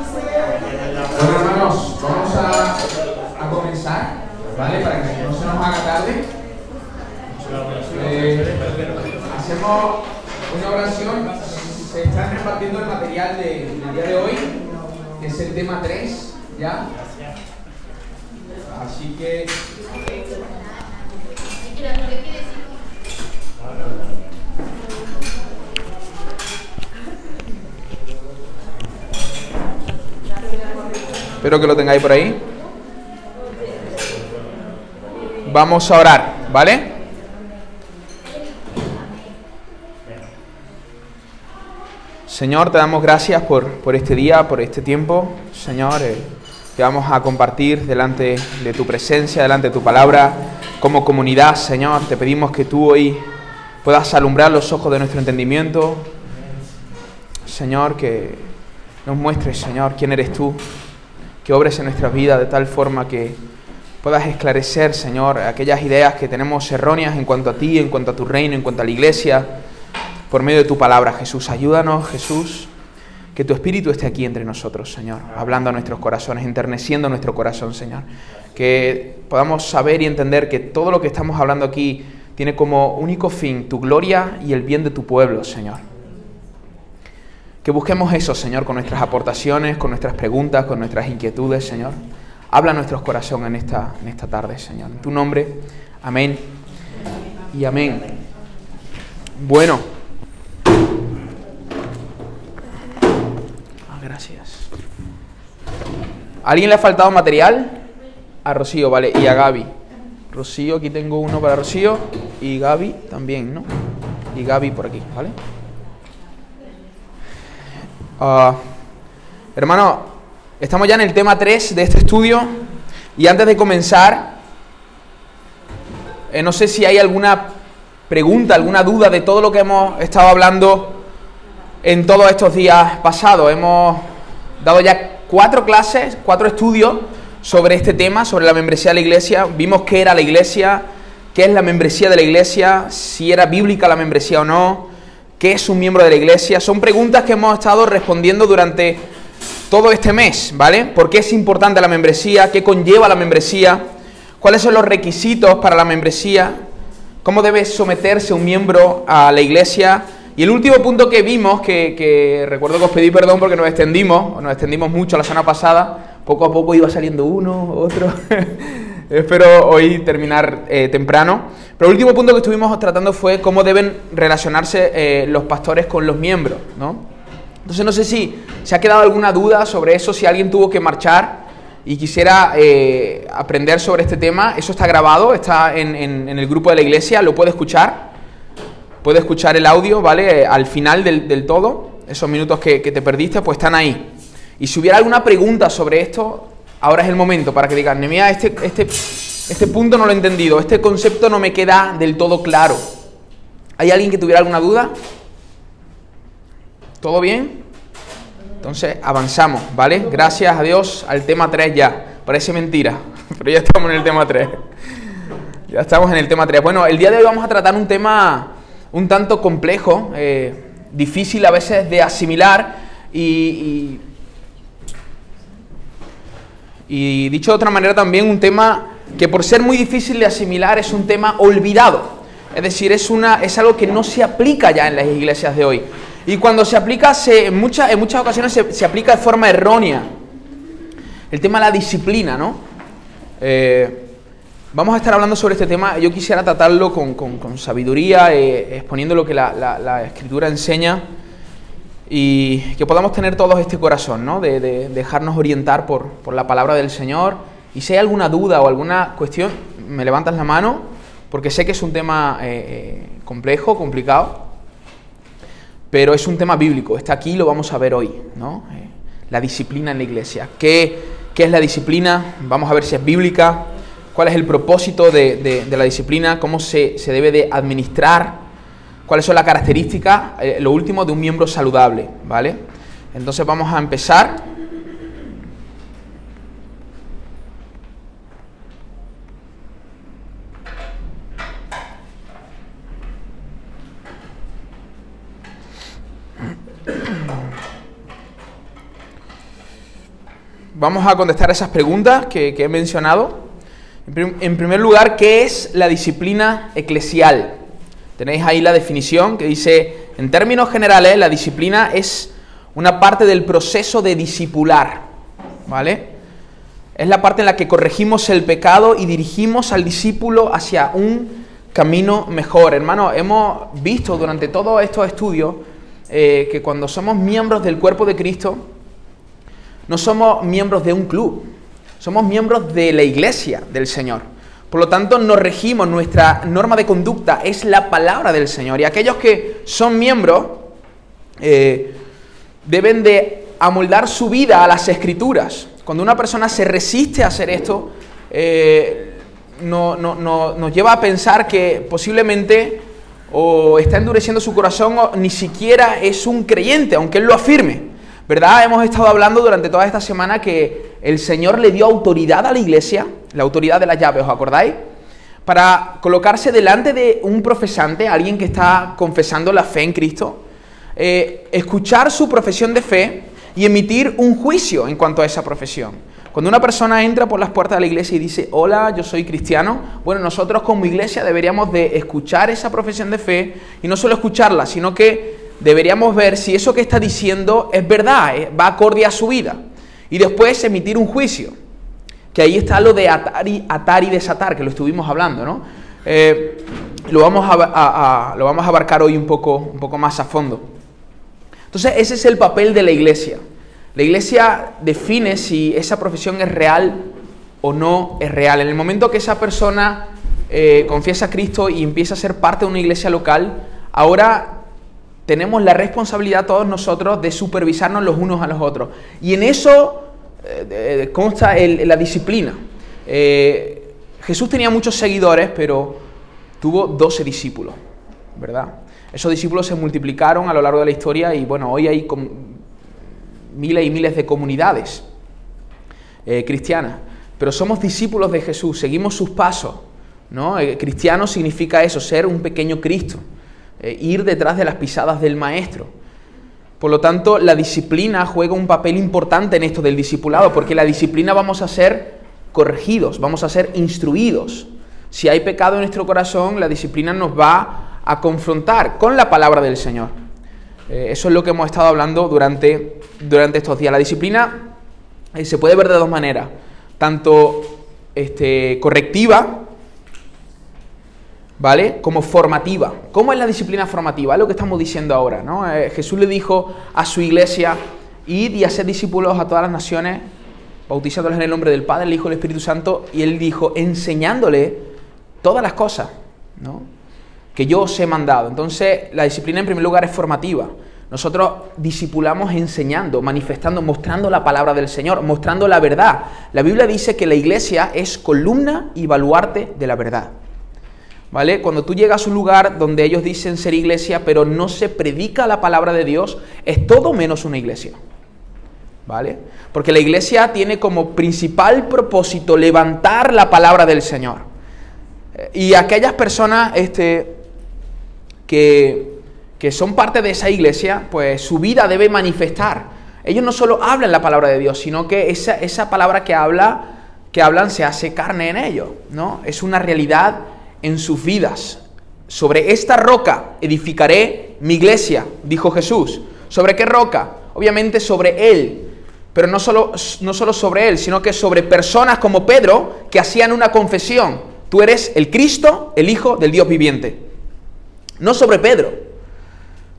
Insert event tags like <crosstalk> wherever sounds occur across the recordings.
Bueno, hermanos, vamos a, a comenzar, ¿vale? Para que no se nos haga tarde. Eh, hacemos una oración. Se están repartiendo el material de- del día de hoy, que es el tema 3, ¿ya? Así que Espero que lo tengáis por ahí. Vamos a orar, ¿vale? Señor, te damos gracias por, por este día, por este tiempo. Señor, eh, que vamos a compartir delante de tu presencia, delante de tu palabra, como comunidad, Señor. Te pedimos que tú hoy puedas alumbrar los ojos de nuestro entendimiento. Señor, que nos muestres, Señor, quién eres tú, que obres en nuestras vidas de tal forma que puedas esclarecer, Señor, aquellas ideas que tenemos erróneas en cuanto a ti, en cuanto a tu reino, en cuanto a la iglesia, por medio de tu palabra, Jesús. Ayúdanos, Jesús, que tu Espíritu esté aquí entre nosotros, Señor, hablando a nuestros corazones, enterneciendo nuestro corazón, Señor. Que podamos saber y entender que todo lo que estamos hablando aquí tiene como único fin tu gloria y el bien de tu pueblo, Señor. Que busquemos eso, Señor, con nuestras aportaciones, con nuestras preguntas, con nuestras inquietudes, Señor. Habla a nuestros corazones en esta, en esta tarde, Señor. En tu nombre, amén y amén. Bueno. Ah, gracias. ¿A ¿Alguien le ha faltado material? A Rocío, vale, y a Gaby. Rocío, aquí tengo uno para Rocío y Gaby también, ¿no? Y Gaby por aquí, ¿vale? Ah, hermano, estamos ya en el tema 3 de este estudio y antes de comenzar, eh, no sé si hay alguna pregunta, alguna duda de todo lo que hemos estado hablando en todos estos días pasados. Hemos dado ya cuatro clases, cuatro estudios sobre este tema, sobre la membresía de la iglesia. Vimos qué era la iglesia, qué es la membresía de la iglesia, si era bíblica la membresía o no, qué es un miembro de la iglesia. Son preguntas que hemos estado respondiendo durante todo este mes, ¿vale? ¿Por qué es importante la membresía? ¿Qué conlleva la membresía? ¿Cuáles son los requisitos para la membresía? ¿Cómo debe someterse un miembro a la iglesia? Y el último punto que vimos, que, que recuerdo que os pedí perdón porque nos extendimos, nos extendimos mucho la semana pasada, poco a poco iba saliendo uno, otro. <laughs> Espero hoy terminar eh, temprano. Pero el último punto que estuvimos tratando fue cómo deben relacionarse eh, los pastores con los miembros, ¿no? Entonces no sé si se ha quedado alguna duda sobre eso, si alguien tuvo que marchar y quisiera eh, aprender sobre este tema. Eso está grabado, está en, en- en el grupo de la iglesia, lo puede escuchar. Puede escuchar el audio, ¿vale? Al final del, del todo, esos minutos que, que te perdiste, pues están ahí. Y si hubiera alguna pregunta sobre esto, ahora es el momento para que digan, mira, este, este, este punto no lo he entendido, este concepto no me queda del todo claro. ¿Hay alguien que tuviera alguna duda? ¿Todo bien? Entonces avanzamos, ¿vale? Gracias a Dios al tema 3 ya. Parece mentira, <laughs> pero ya estamos en el tema 3. Ya estamos en el tema 3. Bueno, el día de hoy vamos a tratar un tema un tanto complejo, eh, difícil a veces de asimilar y- y dicho de otra manera también un tema que por ser muy difícil de asimilar es un tema olvidado. Es decir, es, una, es algo que no se aplica ya en las iglesias de hoy. Y cuando se aplica, se, en, muchas, en muchas ocasiones se, se aplica de forma errónea. El tema de la disciplina, ¿no? Eh, vamos a estar hablando sobre este tema. Yo quisiera tratarlo con, con- con sabiduría, eh, exponiendo lo que la, la- la escritura enseña y que podamos tener todos este corazón, ¿no? De, de dejarnos orientar por, por la palabra del Señor. Y si hay alguna duda o alguna cuestión, me levantas la mano, porque sé que es un tema eh, eh, complejo, complicado, pero es un tema bíblico. Está aquí y lo vamos a ver hoy, ¿no? Eh, la disciplina en la iglesia. ¿Qué, qué es la disciplina? Vamos a ver si es bíblica. ¿Cuál es el propósito de, de- de la disciplina? ¿Cómo se, se debe de administrar? ¿Cuáles son las características? eh, lo último de un miembro saludable, ¿vale? Entonces vamos a empezar. vamos a contestar esas preguntas que, he mencionado. En primer lugar, ¿qué es la disciplina eclesial? Tenéis ahí la definición que dice, en términos generales, la disciplina es una parte del proceso de discipular, ¿vale? Es la parte en la que corregimos el pecado y dirigimos al discípulo hacia un camino mejor. Hermano, hemos visto durante todos estos estudios eh, que cuando somos miembros del cuerpo de Cristo, no somos miembros de un club, somos miembros de la iglesia del Señor. Por lo tanto, nos regimos, nuestra norma de conducta es la palabra del Señor. Y aquellos que son miembros eh, deben de amoldar su vida a las escrituras. Cuando una persona se resiste a hacer esto, eh, no, nos lleva a pensar que posiblemente o está endureciendo su corazón o ni siquiera es un creyente, aunque él lo afirme. ¿Verdad? Hemos estado hablando durante toda esta semana que el Señor le dio autoridad a la iglesia, la autoridad de la llave, ¿os acordáis? Para colocarse delante de un profesante, alguien que está confesando la fe en Cristo, eh, escuchar su profesión de fe y emitir un juicio en cuanto a esa profesión. Cuando una persona entra por las puertas de la iglesia y dice, hola, yo soy cristiano, bueno, nosotros como iglesia deberíamos de escuchar esa profesión de fe y no solo escucharla, sino que deberíamos ver si eso que está diciendo es verdad, eh, va acorde a su vida. Y después emitir un juicio. Que ahí está lo de atar y, atar y desatar, que lo estuvimos hablando, ¿no? Eh, lo, vamos a, lo vamos a abarcar hoy un poco, un poco más a fondo. Entonces, ese es el papel de la iglesia. La iglesia define si esa profesión es real o no es real. En el momento que esa persona eh, confiesa a Cristo y empieza a ser parte de una iglesia local, ahora tenemos la responsabilidad todos nosotros de supervisarnos los unos a los otros. Y en eso eh, consta la disciplina. Eh, Jesús tenía muchos seguidores, pero tuvo 12 discípulos, ¿verdad? Esos discípulos se multiplicaron a lo largo de la historia y bueno, hoy hay miles y miles de comunidades eh, cristianas, pero somos discípulos de Jesús, seguimos sus pasos. ¿no? Eh, cristiano significa eso, ser un pequeño Cristo, eh, ir detrás de las pisadas del Maestro. Por lo tanto, la disciplina juega un papel importante en esto del discipulado, porque la disciplina vamos a ser corregidos, vamos a ser instruidos. Si hay pecado en nuestro corazón, la disciplina nos va a confrontar con la palabra del Señor. Eh, eso es lo que hemos estado hablando durante, durante estos días. La disciplina eh, se puede ver de dos maneras, tanto este, correctiva, ¿vale? Como formativa. ¿Cómo es la disciplina formativa? Es lo que estamos diciendo ahora, ¿no? Eh, Jesús le dijo a su iglesia, id y hacer discípulos a todas las naciones, bautizándoles en el nombre del Padre, el Hijo y el Espíritu Santo, y él dijo, enseñándole todas las cosas, ¿no? que yo os he mandado. Entonces, la disciplina en primer lugar es formativa. Nosotros discipulamos enseñando, manifestando, mostrando la palabra del Señor, mostrando la verdad. La Biblia dice que la iglesia es columna y baluarte de la verdad. ¿Vale? Cuando tú llegas a un lugar donde ellos dicen ser iglesia, pero no se predica la palabra de Dios, es todo menos una iglesia. ¿Vale? Porque la iglesia tiene como principal propósito levantar la palabra del Señor. Y aquellas personas, este, que, son parte de esa iglesia, pues su vida debe manifestar. Ellos no solo hablan la palabra de Dios, sino que esa, esa palabra que, habla, que hablan se hace carne en ellos, ¿no? Es una realidad en sus vidas. Sobre esta roca edificaré mi iglesia, dijo Jesús. ¿Sobre qué roca? Obviamente sobre Él, pero no solo, no solo sobre Él, sino que sobre personas como Pedro que hacían una confesión. Tú eres el Cristo, el Hijo del Dios viviente no sobre Pedro,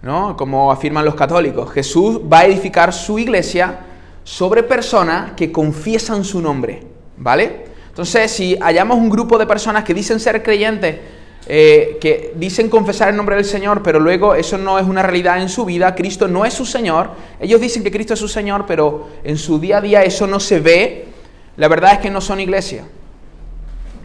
¿no? Como afirman los católicos. Jesús va a edificar su iglesia sobre personas que confiesan su nombre, ¿vale? Entonces, si hallamos un grupo de personas que dicen ser creyentes, eh, que dicen confesar el nombre del Señor, pero luego eso no es una realidad en su vida, Cristo no es su Señor, ellos dicen que Cristo es su Señor, pero en su día a día eso no se ve, la verdad es que no son iglesia,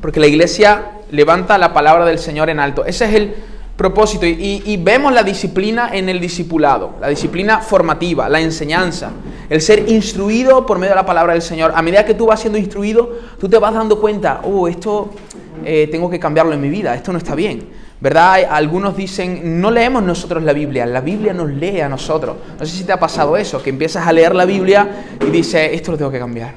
porque la iglesia levanta la palabra del Señor en alto. Ese es el propósito. Y, vemos la disciplina en el discipulado, la disciplina formativa, la enseñanza, el ser instruido por medio de la palabra del Señor. A medida que tú vas siendo instruido, tú te vas dando cuenta, oh, esto eh, tengo que cambiarlo en mi vida, esto no está bien. ¿Verdad? Algunos dicen, no leemos nosotros la Biblia, la Biblia nos lee a nosotros. No sé si te ha pasado eso, que empiezas a leer la Biblia y dices, esto lo tengo que cambiar,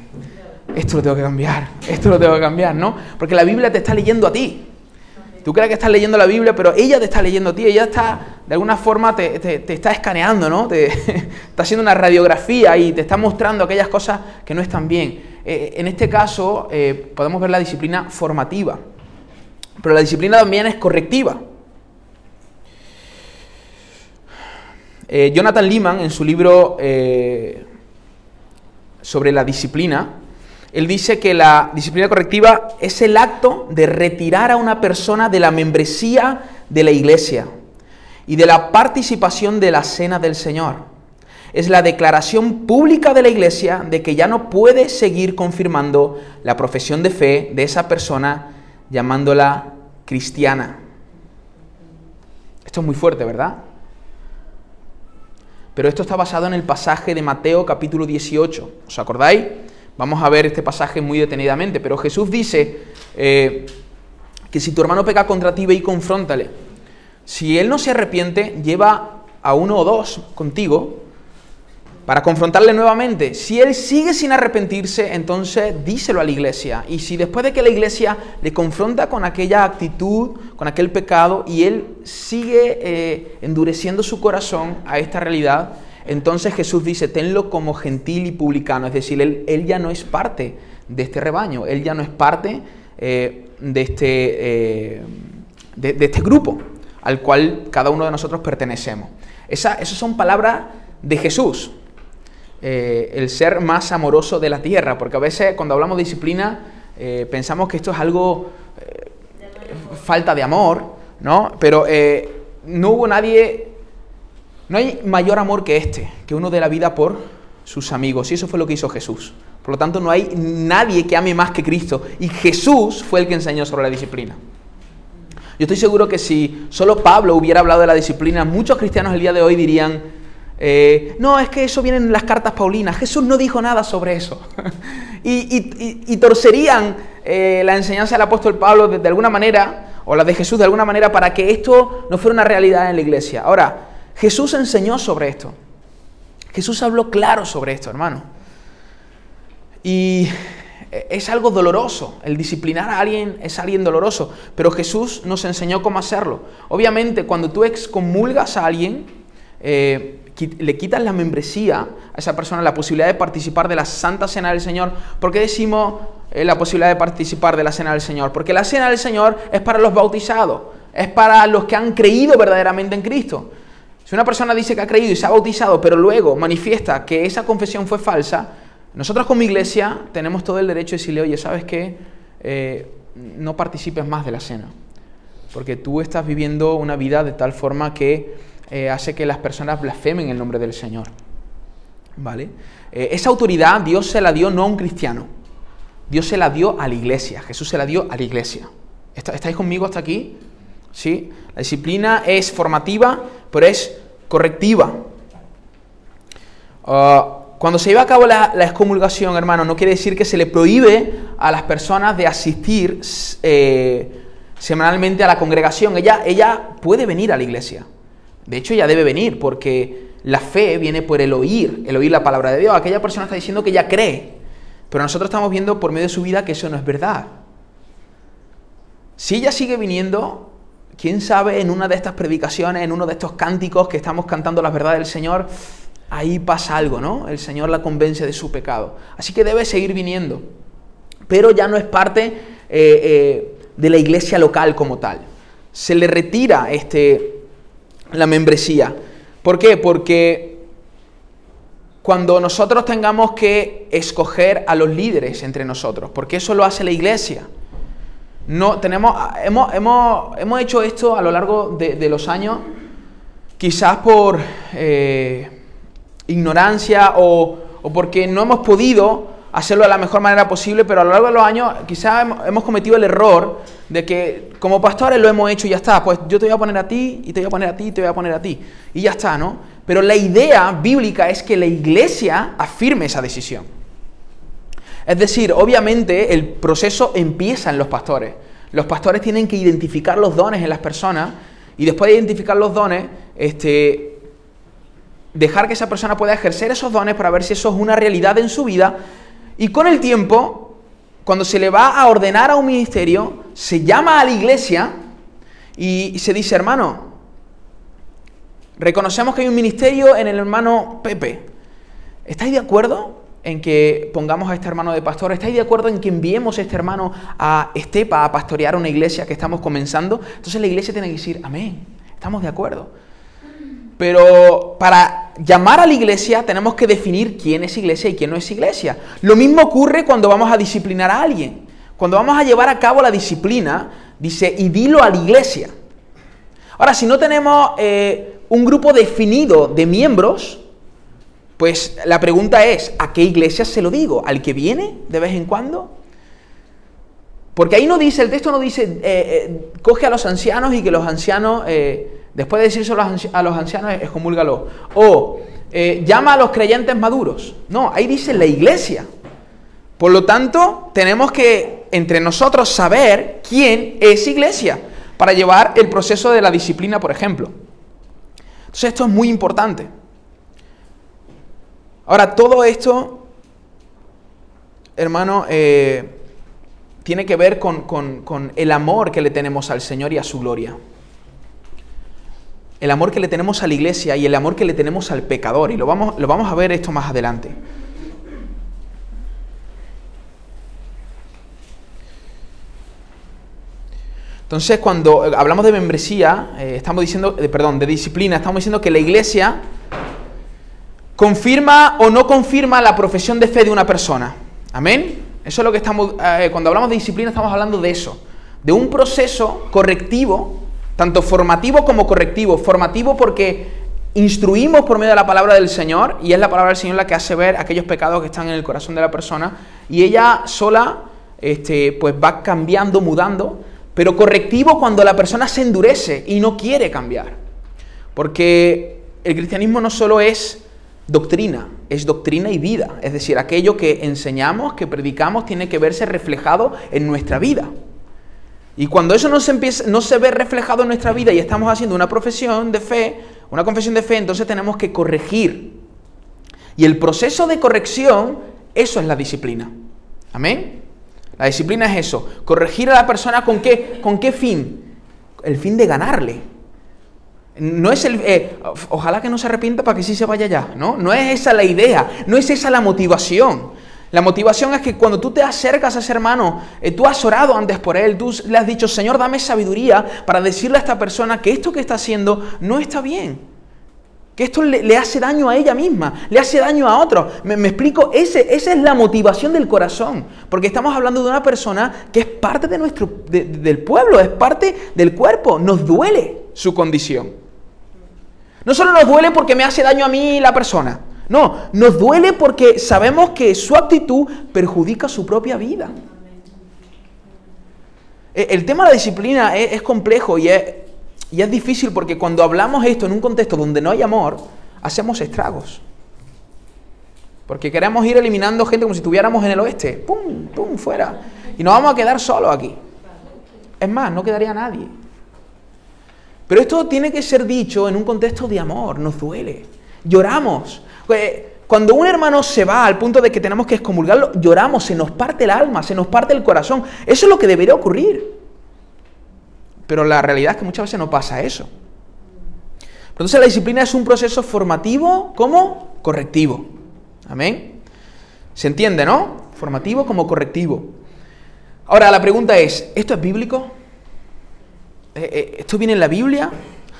esto lo tengo que cambiar, esto lo tengo que cambiar, ¿no? Porque la Biblia te está leyendo a ti. Tú crees que estás leyendo la Biblia, pero ella te está leyendo a ti, ella está, de alguna forma, te, está escaneando, ¿no? Te, <laughs> está haciendo una radiografía y te está mostrando aquellas cosas que no están bien. Eh, en este caso, eh, podemos ver la disciplina formativa. Pero la disciplina también es correctiva. Eh, Jonathan Lehman, en su libro sobre la disciplina, él dice que la disciplina correctiva es el acto de retirar a una persona de la membresía de la iglesia y de la participación de la cena del Señor. Es la declaración pública de la iglesia de que ya no puede seguir confirmando la profesión de fe de esa persona llamándola cristiana. Esto es muy fuerte, ¿verdad? Pero esto está basado en el pasaje de Mateo capítulo 18. ¿Os acordáis? Vamos a ver este pasaje muy detenidamente. Pero Jesús dice eh, que si tu hermano peca contra ti, ve y confróntale. Si él no se arrepiente, lleva a uno o dos contigo para confrontarle nuevamente. Si él sigue sin arrepentirse, entonces díselo a la iglesia. Y si después de que la iglesia le confronta con aquella actitud, con aquel pecado, y él sigue eh, endureciendo su corazón a esta realidad, entonces Jesús dice, tenlo como gentil y publicano. Es decir, él, ya no es parte de este rebaño, él ya no es parte eh, de, este, eh, de, este grupo al cual cada uno de nosotros pertenecemos. Esa, esas son palabras de Jesús. Eh, el ser más amoroso de la tierra, porque a veces cuando hablamos de disciplina pensamos que esto es algo falta de amor, ¿no? Pero no hubo nadie, no hay mayor amor que este, que uno de la vida por sus amigos, y eso fue lo que hizo Jesús. Por lo tanto, no hay nadie que ame más que Cristo, y Jesús fue el que enseñó sobre la disciplina. Yo estoy seguro que si solo Pablo hubiera hablado de la disciplina, muchos cristianos el día de hoy dirían, eh, no, es que eso viene en las cartas paulinas. Jesús no dijo nada sobre eso. <laughs> y, torcerían eh, la enseñanza del apóstol Pablo de, alguna manera, o la de Jesús de alguna manera, para que esto no fuera una realidad en la iglesia. Ahora, Jesús enseñó sobre esto. Jesús habló claro sobre esto, hermano. Y es algo doloroso. El disciplinar a alguien es alguien doloroso. Pero Jesús nos enseñó cómo hacerlo. Obviamente, cuando tú excomulgas a alguien, eh, le quitas la membresía a esa persona, la posibilidad de participar de la Santa Cena del Señor. ¿Por qué decimos eh, la posibilidad de participar de la Cena del Señor? Porque la Cena del Señor es para los bautizados, es para los que han creído verdaderamente en Cristo. Si una persona dice que ha creído y se ha bautizado, pero luego manifiesta que esa confesión fue falsa, nosotros como iglesia tenemos todo el derecho de decirle, oye, ¿sabes qué? Eh, no participes más de la cena, porque tú estás viviendo una vida de tal forma que eh, hace que las personas blasfemen el nombre del Señor. ¿Vale? Eh, esa autoridad Dios se la dio no a un cristiano, Dios se la dio a la iglesia, Jesús se la dio a la iglesia. ¿Estáis conmigo hasta aquí? ¿Sí? La disciplina es formativa, pero es correctiva. Ah, cuando se lleva a cabo la, excomulgación, hermano, no quiere decir que se le prohíbe a las personas de asistir eh, semanalmente a la congregación. Ella, ella puede venir a la iglesia. De hecho, ya debe venir porque la fe viene por el oír, el oír la palabra de Dios. Aquella persona está diciendo que ya cree, pero nosotros estamos viendo por medio de su vida que eso no es verdad. Si ella sigue viniendo, quién sabe, en una de estas predicaciones, en uno de estos cánticos que estamos cantando la verdad del Señor, ahí pasa algo, ¿no? El Señor la convence de su pecado. Así que debe seguir viniendo. Pero ya no es parte eh, eh, de la iglesia local como tal. Se le retira este, la membresía. ¿Por qué? Porque cuando nosotros tengamos que escoger a los líderes entre nosotros, porque eso lo hace la iglesia. No, tenemos, hemos, hemos, hecho esto a lo largo de, los años, quizás por eh, ignorancia o, o porque no hemos podido hacerlo de la mejor manera posible, pero a lo largo de los años quizás hemos cometido el error de que como pastores lo hemos hecho y ya está, pues yo te voy a poner a ti y te voy a poner a ti y te voy a poner a ti y ya está, ¿no? Pero la idea bíblica es que la iglesia afirme esa decisión. Es decir, obviamente el proceso empieza en los pastores. Los pastores tienen que identificar los dones en las personas y después de identificar los dones, este, dejar que esa persona pueda ejercer esos dones para ver si eso es una realidad en su vida. Y con el tiempo, cuando se le va a ordenar a un ministerio, se llama a la iglesia y se dice, hermano, reconocemos que hay un ministerio en el hermano Pepe. ¿Estáis de acuerdo? En que pongamos a este hermano de pastor? ¿Estáis de acuerdo en que enviemos a este hermano a Estepa a pastorear una iglesia que estamos comenzando? Entonces la iglesia tiene que decir, amén, estamos de acuerdo. Pero para llamar a la iglesia tenemos que definir quién es iglesia y quién no es iglesia. Lo mismo ocurre cuando vamos a disciplinar a alguien. Cuando vamos a llevar a cabo la disciplina, dice, y dilo a la iglesia. Ahora, si no tenemos eh, un grupo definido de miembros, pues la pregunta es, ¿a qué iglesia se lo digo? ¿Al que viene de vez en cuando? Porque ahí no dice, el texto no dice, eh, eh, coge a los ancianos y que los ancianos, eh, después de decirse a los ancianos, excomúlgalo. O llama a los creyentes maduros. No, ahí dice la iglesia. Por lo tanto, tenemos que entre nosotros saber quién es iglesia para llevar el proceso de la disciplina, por ejemplo. Entonces esto es muy importante. Ahora, todo esto, hermano, eh, tiene que ver con, el amor que le tenemos al Señor y a su gloria. El amor que le tenemos a la iglesia y el amor que le tenemos al pecador. Y lo vamos, lo vamos a ver esto más adelante. Entonces, cuando hablamos de membresía, eh, estamos diciendo, perdón, de disciplina, estamos diciendo que la iglesia confirma o no confirma la profesión de fe de una persona. Amén. Eso es lo que estamos, eh, cuando hablamos de disciplina estamos hablando de eso, de un proceso correctivo, tanto formativo como correctivo. Formativo porque instruimos por medio de la palabra del Señor y es la palabra del Señor la que hace ver aquellos pecados que están en el corazón de la persona y ella sola este, pues va cambiando, mudando, pero correctivo cuando la persona se endurece y no quiere cambiar. Porque el cristianismo no solo es doctrina, es doctrina y vida. Es decir, aquello que enseñamos, que predicamos, tiene que verse reflejado en nuestra vida. Y cuando eso no se, empieza, no se ve reflejado en nuestra vida y estamos haciendo una profesión de fe, una confesión de fe, entonces tenemos que corregir. Y el proceso de corrección, eso es la disciplina. Amén. La disciplina es eso, corregir a la persona con qué, con qué fin? El fin de ganarle. No es el. Eh, ojalá que no se arrepienta para que sí se vaya ya, ¿no? No es esa la idea, no es esa la motivación. La motivación es que cuando tú te acercas a ese hermano, eh, tú has orado antes por él, tú le has dicho, Señor, dame sabiduría para decirle a esta persona que esto que está haciendo no está bien. Que esto le, hace daño a ella misma, le hace daño a otro. Me, explico, Ese, esa es la motivación del corazón. Porque estamos hablando de una persona que es parte de nuestro, del pueblo, es parte del cuerpo. Nos duele su condición. No solo nos duele porque me hace daño a mí la persona, no, nos duele porque sabemos que su actitud perjudica su propia vida. E, el tema de la disciplina es, complejo y es, y es difícil porque cuando hablamos esto en un contexto donde no hay amor, hacemos estragos. Porque queremos ir eliminando gente como si estuviéramos en el oeste. ¡Pum! ¡Pum! Fuera. Y nos vamos a quedar solos aquí. Es más, no quedaría nadie. Pero esto tiene que ser dicho en un contexto de amor, nos duele. Lloramos. Pues, cuando un hermano se va al punto de que tenemos que excomulgarlo, lloramos, se nos parte el alma, se nos parte el corazón. Eso es lo que debería ocurrir. Pero la realidad es que muchas veces no pasa eso. Entonces la disciplina es un proceso formativo como correctivo. Amén. ¿Se entiende, no? Formativo como correctivo. Ahora la pregunta es, ¿esto es bíblico? Eh, eh, ¿Esto viene en la Biblia?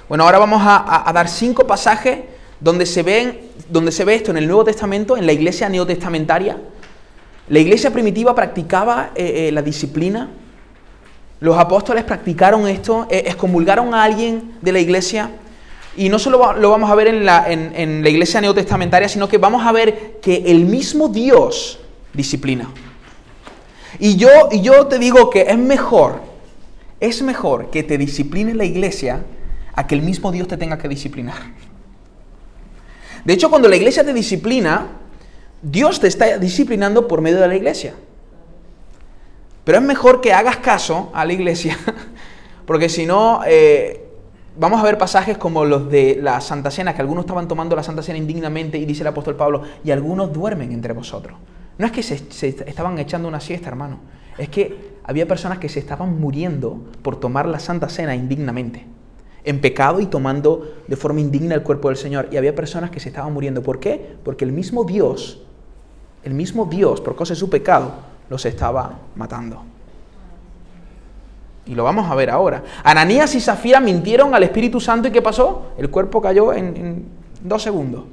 Bueno, ahora vamos a, dar cinco pasajes donde se, ven, donde se ve esto en el Nuevo Testamento, en la iglesia neotestamentaria. La iglesia primitiva practicaba eh, la disciplina. Los apóstoles practicaron esto, excomulgaron a alguien de la iglesia. Y no solo lo vamos a ver en la, iglesia neotestamentaria, sino que vamos a ver que el mismo Dios disciplina. Y yo, y yo te digo que es mejor es mejor que te discipline la iglesia a que el mismo Dios te tenga que disciplinar. De hecho, cuando la iglesia te disciplina, Dios te está disciplinando por medio de la iglesia. Pero es mejor que hagas caso a la iglesia, <laughs> porque si no, eh, vamos a ver pasajes como los de la Santa Cena, que algunos estaban tomando la Santa Cena indignamente, y dice el apóstol Pablo, y algunos duermen entre vosotros. No es que se, estaban echando una siesta, hermano, es que había personas que se estaban muriendo por tomar la Santa Cena indignamente, en pecado y tomando de forma indigna el cuerpo del Señor. Y había personas que se estaban muriendo. ¿Por qué? Porque el mismo Dios, el mismo Dios, por causa de su pecado, los estaba matando. Y lo vamos a ver ahora. Ananías y Zafira mintieron al Espíritu Santo y ¿qué pasó? El cuerpo cayó en, dos segundos.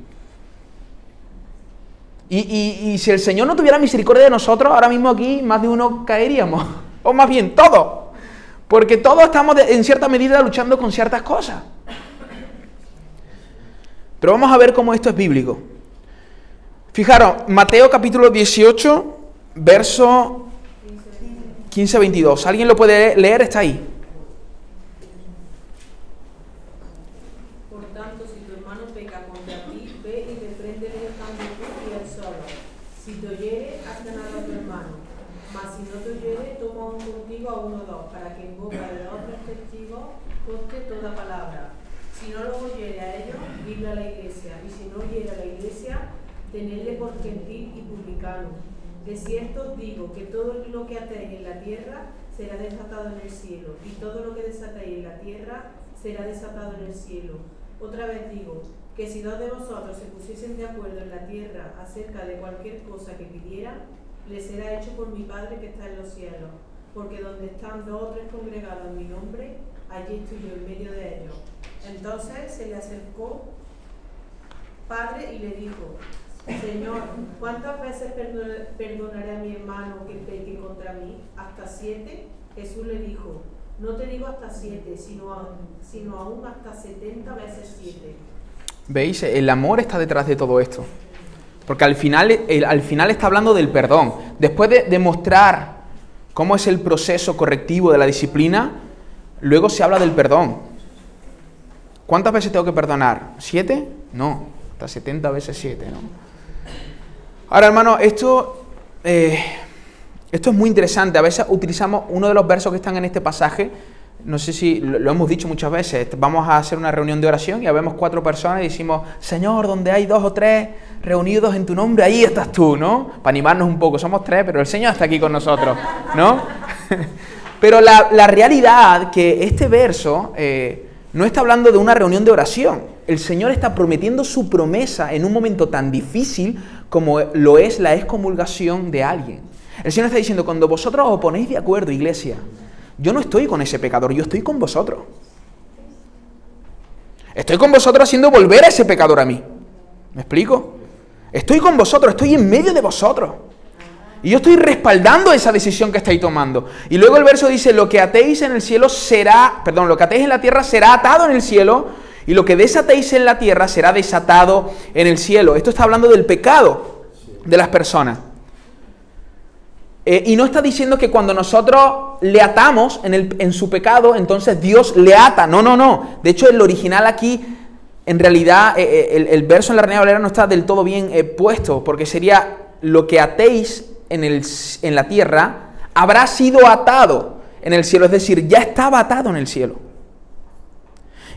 Y, si el Señor no tuviera misericordia de nosotros, ahora mismo aquí más de uno caeríamos. <laughs> O más bien, todos. Porque todos estamos en cierta medida luchando con ciertas cosas. Pero vamos a ver cómo esto es bíblico. Fijaros, Mateo capítulo 18, verso 15-22. ¿Alguien lo puede leer? Está ahí. Por tanto, si tu hermano peca contra ti, ve y repréndele estando tú y él solo. Si te oyere, has ganado a tu hermano. Mas si no te oyere, toma un contigo a uno o dos, para que en boca de los otros testigos conste toda palabra. Si no lo oyere a ellos, dile a la iglesia. Y si no oyere a la iglesia, tenedle por gentil y publicano de cierto os digo que todo lo que atéis en la tierra será desatado en el cielo, y todo lo que desatéis en la tierra será desatado en el cielo. Otra vez digo, que si dos de vosotros se pusiesen de acuerdo en la tierra acerca de cualquier cosa que pidieran, le será hecho por mi Padre que está en los cielos. Porque donde están dos o tres congregados en mi nombre, allí estoy yo en medio de ellos. Entonces se le acercó Padre y le dijo, Señor, ¿cuántas veces perdonaré a mi hermano que peque contra mí? ¿Hasta siete? Jesús le dijo, no te digo hasta siete, sino, sino aún hasta setenta veces siete. ¿Veis? El amor está detrás de todo esto. Porque al final, al final está hablando del perdón. Después de demostrar cómo es el proceso correctivo de la disciplina, luego se habla del perdón. ¿Cuántas veces tengo que perdonar? ¿Siete? No, hasta setenta veces siete, ¿no? Ahora, hermano, esto, eh, esto es muy interesante. A veces utilizamos uno de los versos que están en este pasaje. No sé si lo, hemos dicho muchas veces. Vamos a hacer una reunión de oración y vemos cuatro personas y decimos, Señor, donde hay dos o tres reunidos en tu nombre, ahí estás tú, ¿no? Para animarnos un poco. Somos tres, pero el Señor está aquí con nosotros, ¿no? <laughs> pero la, realidad que este verso eh, no está hablando de una reunión de oración el Señor está prometiendo su promesa en un momento tan difícil como lo es la excomulgación de alguien. El Señor está diciendo, cuando vosotros os ponéis de acuerdo, iglesia, yo no estoy con ese pecador, yo estoy con vosotros. Estoy con vosotros haciendo volver a ese pecador a mí. ¿Me explico? Estoy con vosotros, estoy en medio de vosotros. Y yo estoy respaldando esa decisión que estáis tomando. Y luego el verso dice, lo que atéis en el cielo será, perdón, lo que atéis en la tierra será atado en el cielo y lo que desatéis en la tierra será desatado en el cielo. Esto está hablando del pecado de las personas. Eh, y no está diciendo que cuando nosotros le atamos en, su pecado, entonces Dios le ata. No, no, no. De hecho, el original aquí, en realidad, eh, eh, el, verso en la Reina Valera no está del todo bien puesto, porque sería lo que atéis en, en la tierra habrá sido atado en el cielo. Es decir, ya estaba atado en el cielo.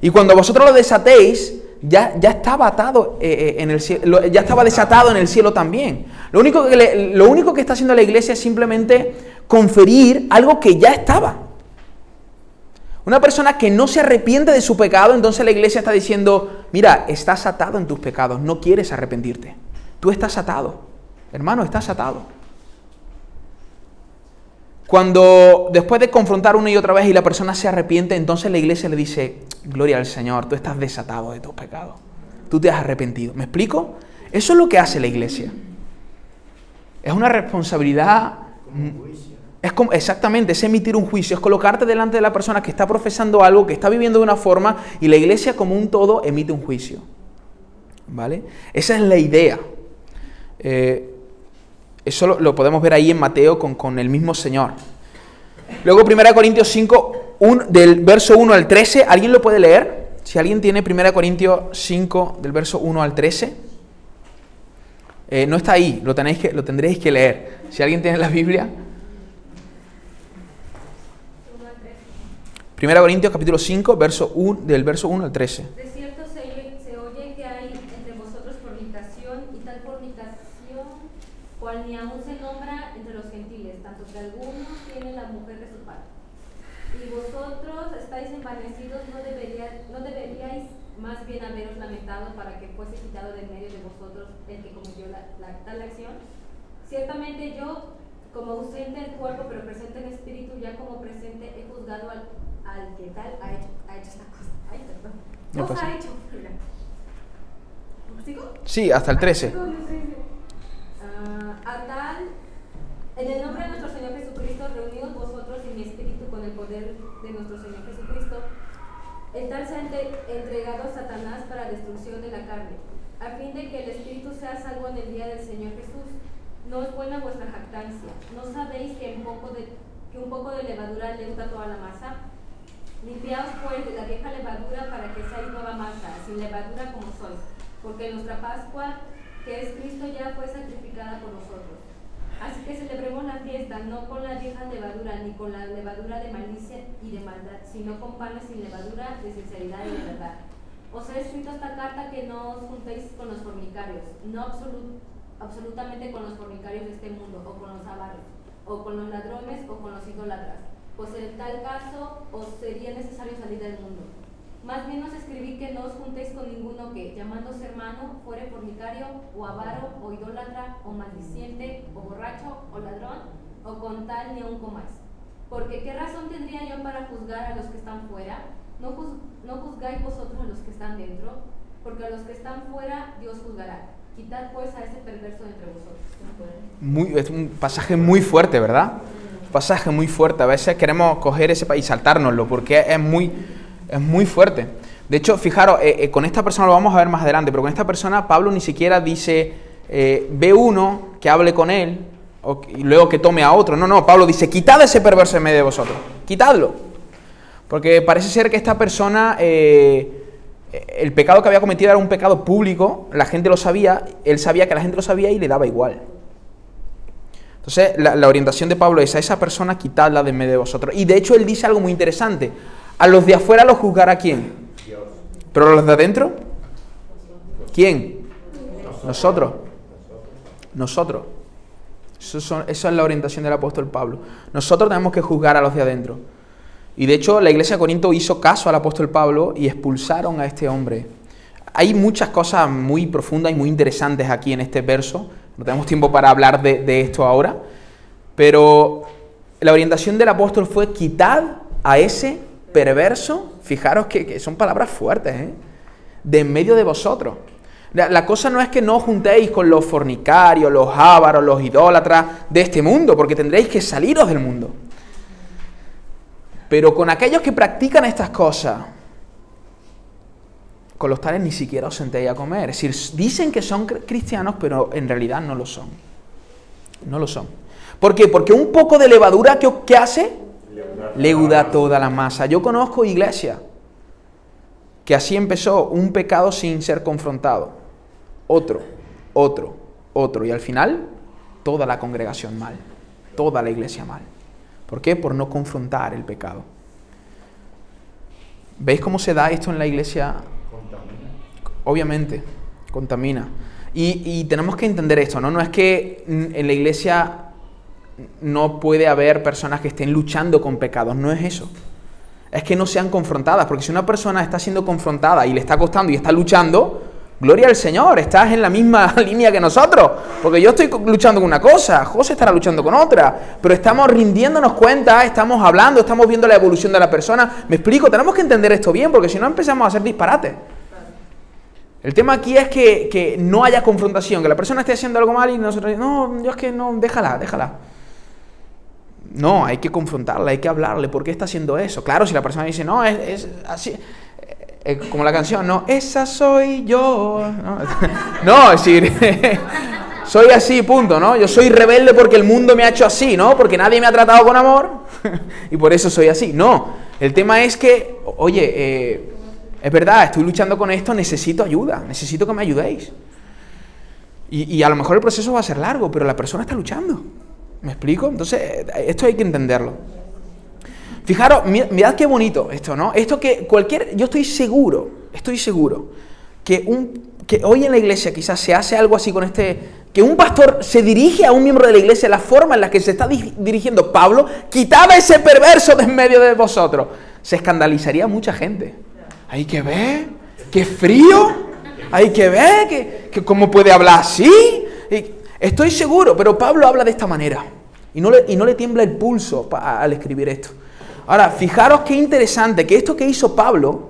Y cuando vosotros lo desatéis, ya, ya estaba atado eh, eh, en el cielo, ya estaba desatado en el cielo también. Lo único, que lo único que está haciendo la iglesia es simplemente conferir algo que ya estaba. Una persona que no se arrepiente de su pecado, entonces la iglesia está diciendo, mira, estás atado en tus pecados, no quieres arrepentirte. Tú estás atado. Hermano, estás atado. Cuando después de confrontar una y otra vez y la persona se arrepiente, entonces la iglesia le dice, gloria al Señor, tú estás desatado de tus pecados, tú te has arrepentido. ¿Me explico? Eso es lo que hace la iglesia. Es una responsabilidad... Es como, exactamente, es emitir un juicio, es colocarte delante de la persona que está profesando algo, que está viviendo de una forma, y la iglesia como un todo emite un juicio. ¿Vale? Esa es la idea. Eh, eso lo, lo podemos ver ahí en Mateo con, con el mismo Señor. Luego 1 Corintios 5, un, del verso 1 al 13, ¿alguien lo puede leer? Si alguien tiene 1 Corintios 5, del verso 1 al 13. Eh, no está ahí, lo, tenéis que, lo tendréis que leer. Si alguien tiene la Biblia. 1 Corintios capítulo 5, verso 1, del verso 1 al 13. Para que fuese quitado de en medio de vosotros el que cometió la, la- tal acción. Ciertamente yo, como ausente en cuerpo, pero presente en espíritu, ya como presente, he juzgado al, al que tal ha hecho, ha hecho esta cosa. Ay, perdón. No Cosa ha hecho. Mira. ¿Sigo? Sí, hasta el 13. Ah, a tal, en el nombre de nuestro Señor Jesucristo, reunidos vosotros y mi espíritu con el poder de nuestro Señor Jesucristo, el tal sea entre- entregado a Satanás para destrucción de la carne, a fin de que el espíritu sea salvo en el día del Señor Jesús. No es buena vuestra jactancia. ¿No sabéis que un poco de, que un poco levadura leuda toda la masa? Limpiaos pues de la vieja levadura para que seáis nueva masa, sin levadura como sois, porque nuestra Pascua, que es Cristo, ya fue sacrificada por nosotros. Así que celebremos la fiesta no con la vieja levadura, ni con la levadura de malicia y de maldad, sino con panes sin levadura de sinceridad y de verdad. Os he escrito esta carta que no os juntéis con los fornicarios, no absolu- absolutamente con los fornicarios de este mundo, o con los avaros, o con los ladrones, o con los idólatras, pues en tal caso os sería necesario salir del mundo. Más bien os escribí que no os juntéis con ninguno que, llamándose hermano, fuere fornicario, o avaro, o idólatra, o maldiciente, o borracho, o ladrón, o con tal ni aun comáis. Porque qué razón tendría yo para juzgar a los que están fuera? ¿No, juz- no juzgáis vosotros a los que están dentro? Porque a los que están fuera Dios juzgará. Quitad pues a ese perverso de entre vosotros. Muy, es un pasaje muy fuerte, ¿verdad? Un pasaje muy fuerte. A veces queremos coger ese y saltárnoslo porque es muy, es muy fuerte. De hecho, fijaros, eh, eh, con esta persona lo vamos a ver más adelante, pero con esta persona Pablo ni siquiera dice, eh, ve uno que hable con él y luego que tome a otro. No, no, Pablo dice, quitad ese perverso en medio de vosotros. Quitadlo. Porque parece ser que esta persona, el pecado que había cometido era un pecado público, la gente lo sabía, él sabía que la gente lo sabía y le daba igual. Entonces, la, la orientación de Pablo es a esa persona quitadla de en medio de vosotros. Y de hecho, él dice algo muy interesante. A los de afuera los juzgará quién? Pero a los de adentro, ¿quién? Nosotros. Nosotros. Eso es la orientación del apóstol Pablo. Nosotros tenemos que juzgar a los de adentro. Y de hecho, la iglesia de Corinto hizo caso al apóstol Pablo y expulsaron a este hombre. Hay muchas cosas muy profundas y muy interesantes aquí en este verso. No tenemos tiempo para hablar de, de esto ahora. Pero la orientación del apóstol fue quitar a ese perverso. Fijaros que, que son palabras fuertes, ¿eh? De en medio de vosotros. La, cosa no es que no os juntéis con los fornicarios, los ávaros, los idólatras de este mundo, porque tendréis que saliros del mundo. Pero con aquellos que practican estas cosas, con los tales ni siquiera os sentéis a comer. Es decir, dicen que son cr- cristianos, pero en realidad no lo son. No lo son. ¿Por qué? Porque un poco de levadura, ¿qué, qué hace? Leuda toda la masa. Yo conozco iglesias que así empezó un pecado sin ser confrontado. Otro, otro, otro. Y al final, toda la congregación mal. Toda la iglesia mal. ¿Por qué? Por no confrontar el pecado. ¿Veis cómo se da esto en la iglesia? Obviamente, contamina. Y, y tenemos que entender esto, ¿no? No es que en la iglesia no puede haber personas que estén luchando con pecados, no es eso. Es que no sean confrontadas, porque si una persona está siendo confrontada y le está costando y está luchando, gloria al Señor, estás en la misma <laughs> línea que nosotros, porque yo estoy luchando con una cosa, José estará luchando con otra, pero estamos rindiéndonos cuenta, estamos hablando, estamos viendo la evolución de la persona. Me explico, tenemos que entender esto bien, porque si no empezamos a hacer disparates. El tema aquí es que, que no haya confrontación, que la persona esté haciendo algo mal y nosotros, no, yo es que no, déjala, déjala. No, hay que confrontarla, hay que hablarle, ¿por qué está haciendo eso? Claro, si la persona dice, no, es, así, eh, eh, como la canción, no, esa soy yo. No, <laughs> es decir, <laughs> soy así, punto, ¿no? Yo soy rebelde porque el mundo me ha hecho así, ¿no? Porque nadie me ha tratado con amor <laughs> y por eso soy así. No, el tema es que, oye, eh, es verdad, estoy luchando con esto, necesito ayuda, necesito que me ayudéis. Y a lo mejor el proceso va a ser largo, pero la persona está luchando. ¿Me explico? Entonces, esto hay que entenderlo. Fijaros, mirad qué bonito esto, ¿no? Esto que cualquier, yo estoy seguro, estoy seguro que, un, que hoy en la iglesia quizás se hace algo así con este, que un pastor se dirige a un miembro de la iglesia, la forma en la que se está dirigiendo Pablo, quitaba ese perverso de en medio de vosotros. Se escandalizaría mucha gente. Hay que ver, qué frío, hay que ver, que, cómo puede hablar así. Estoy seguro, pero Pablo habla de esta manera. Y no le, y no le tiembla el pulso al escribir esto. Ahora, fijaros qué interesante que esto que hizo Pablo,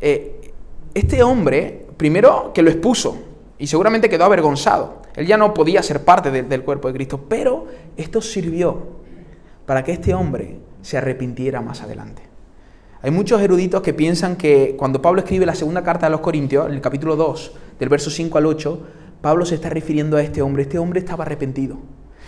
eh, este hombre, primero que lo expuso y seguramente quedó avergonzado. Él ya no podía ser parte del cuerpo de Cristo, pero esto sirvió para que este hombre se arrepintiera más adelante. Hay muchos eruditos que piensan que cuando Pablo escribe la segunda carta a los Corintios, en el capítulo 2, del verso 5 al 8, Pablo se está refiriendo a este hombre. Este hombre estaba arrepentido.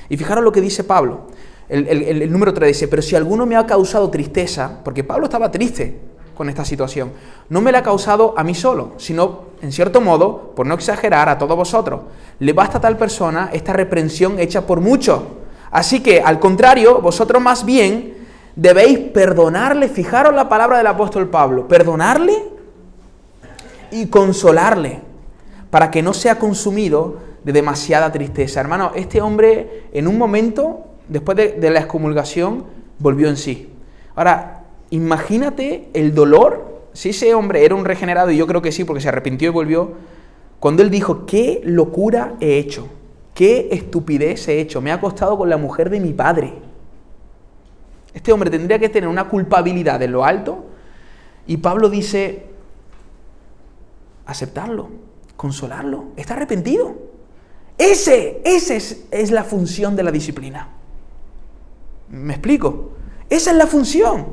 Y fijaros lo que dice Pablo. El, número 3 dice, pero si alguno me ha causado tristeza, porque Pablo estaba triste con esta situación, no me la ha causado a mí solo, sino, en cierto modo, por no exagerar, a todos vosotros. Le basta a tal persona esta reprensión hecha por muchos. Así que, al contrario, vosotros más bien debéis perdonarle, fijaros la palabra del apóstol Pablo, perdonarle y consolarle, para que no sea consumido de demasiada tristeza. Hermano, este hombre en un momento después de, la excomulgación, volvió en sí. Ahora, imagínate el dolor, si ese hombre era un regenerado, y yo creo que sí, porque se arrepintió y volvió, cuando él dijo, qué locura he hecho, qué estupidez he hecho, me ha costado con la mujer de mi padre. Este hombre tendría que tener una culpabilidad en lo alto, y Pablo dice, aceptarlo, consolarlo, está arrepentido. Ese, esa es, es la función de la disciplina. ¿Me explico? Esa es la función.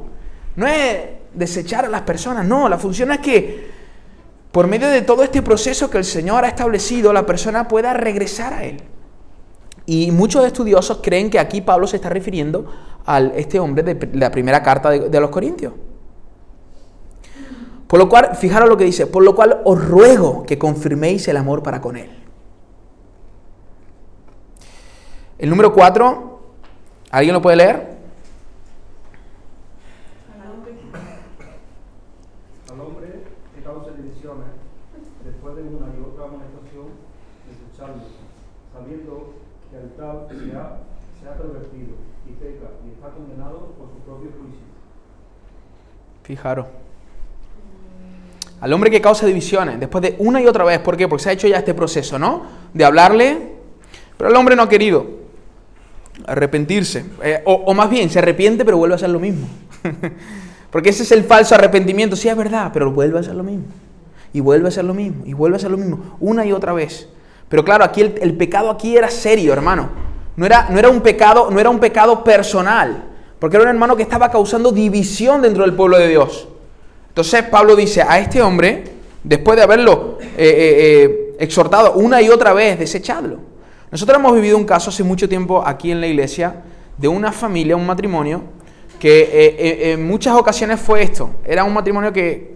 No es desechar a las personas, no, la función es que por medio de todo este proceso que el Señor ha establecido, la persona pueda regresar a Él. Y muchos estudiosos creen que aquí Pablo se está refiriendo a este hombre de la primera carta de, de los Corintios. Por lo cual, fijaros lo que dice, por lo cual os ruego que confirméis el amor para con Él. El número 4 ¿Alguien lo puede leer? Al hombre que causa divisiones, después de una y otra amonestación, escucharlo, sabiendo que el tal se ha, se ha pervertido y peca y está condenado por su propio juicio. Fijaros. Al hombre que causa divisiones, después de una y otra vez, ¿por qué? Porque se ha hecho ya este proceso, ¿no? De hablarle, pero el hombre no ha querido arrepentirse. Eh, o, más bien, se arrepiente pero vuelve a hacer lo mismo. <laughs> Porque ese es el falso arrepentimiento. Sí, es verdad, pero vuelve a hacer lo mismo. Y vuelve a hacer lo mismo. Y vuelve a hacer lo mismo. Una y otra vez. Pero claro, aquí el, pecado aquí era serio, hermano. No era, no era, un pecado, no era un pecado personal. Porque era un hermano que estaba causando división dentro del pueblo de Dios. Entonces Pablo dice a este hombre, después de haberlo eh, eh, exhortado una y otra vez, desechadlo. Nosotros hemos vivido un caso hace mucho tiempo aquí en la iglesia de una familia, un matrimonio, que eh, eh, en muchas ocasiones fue esto. Era un matrimonio que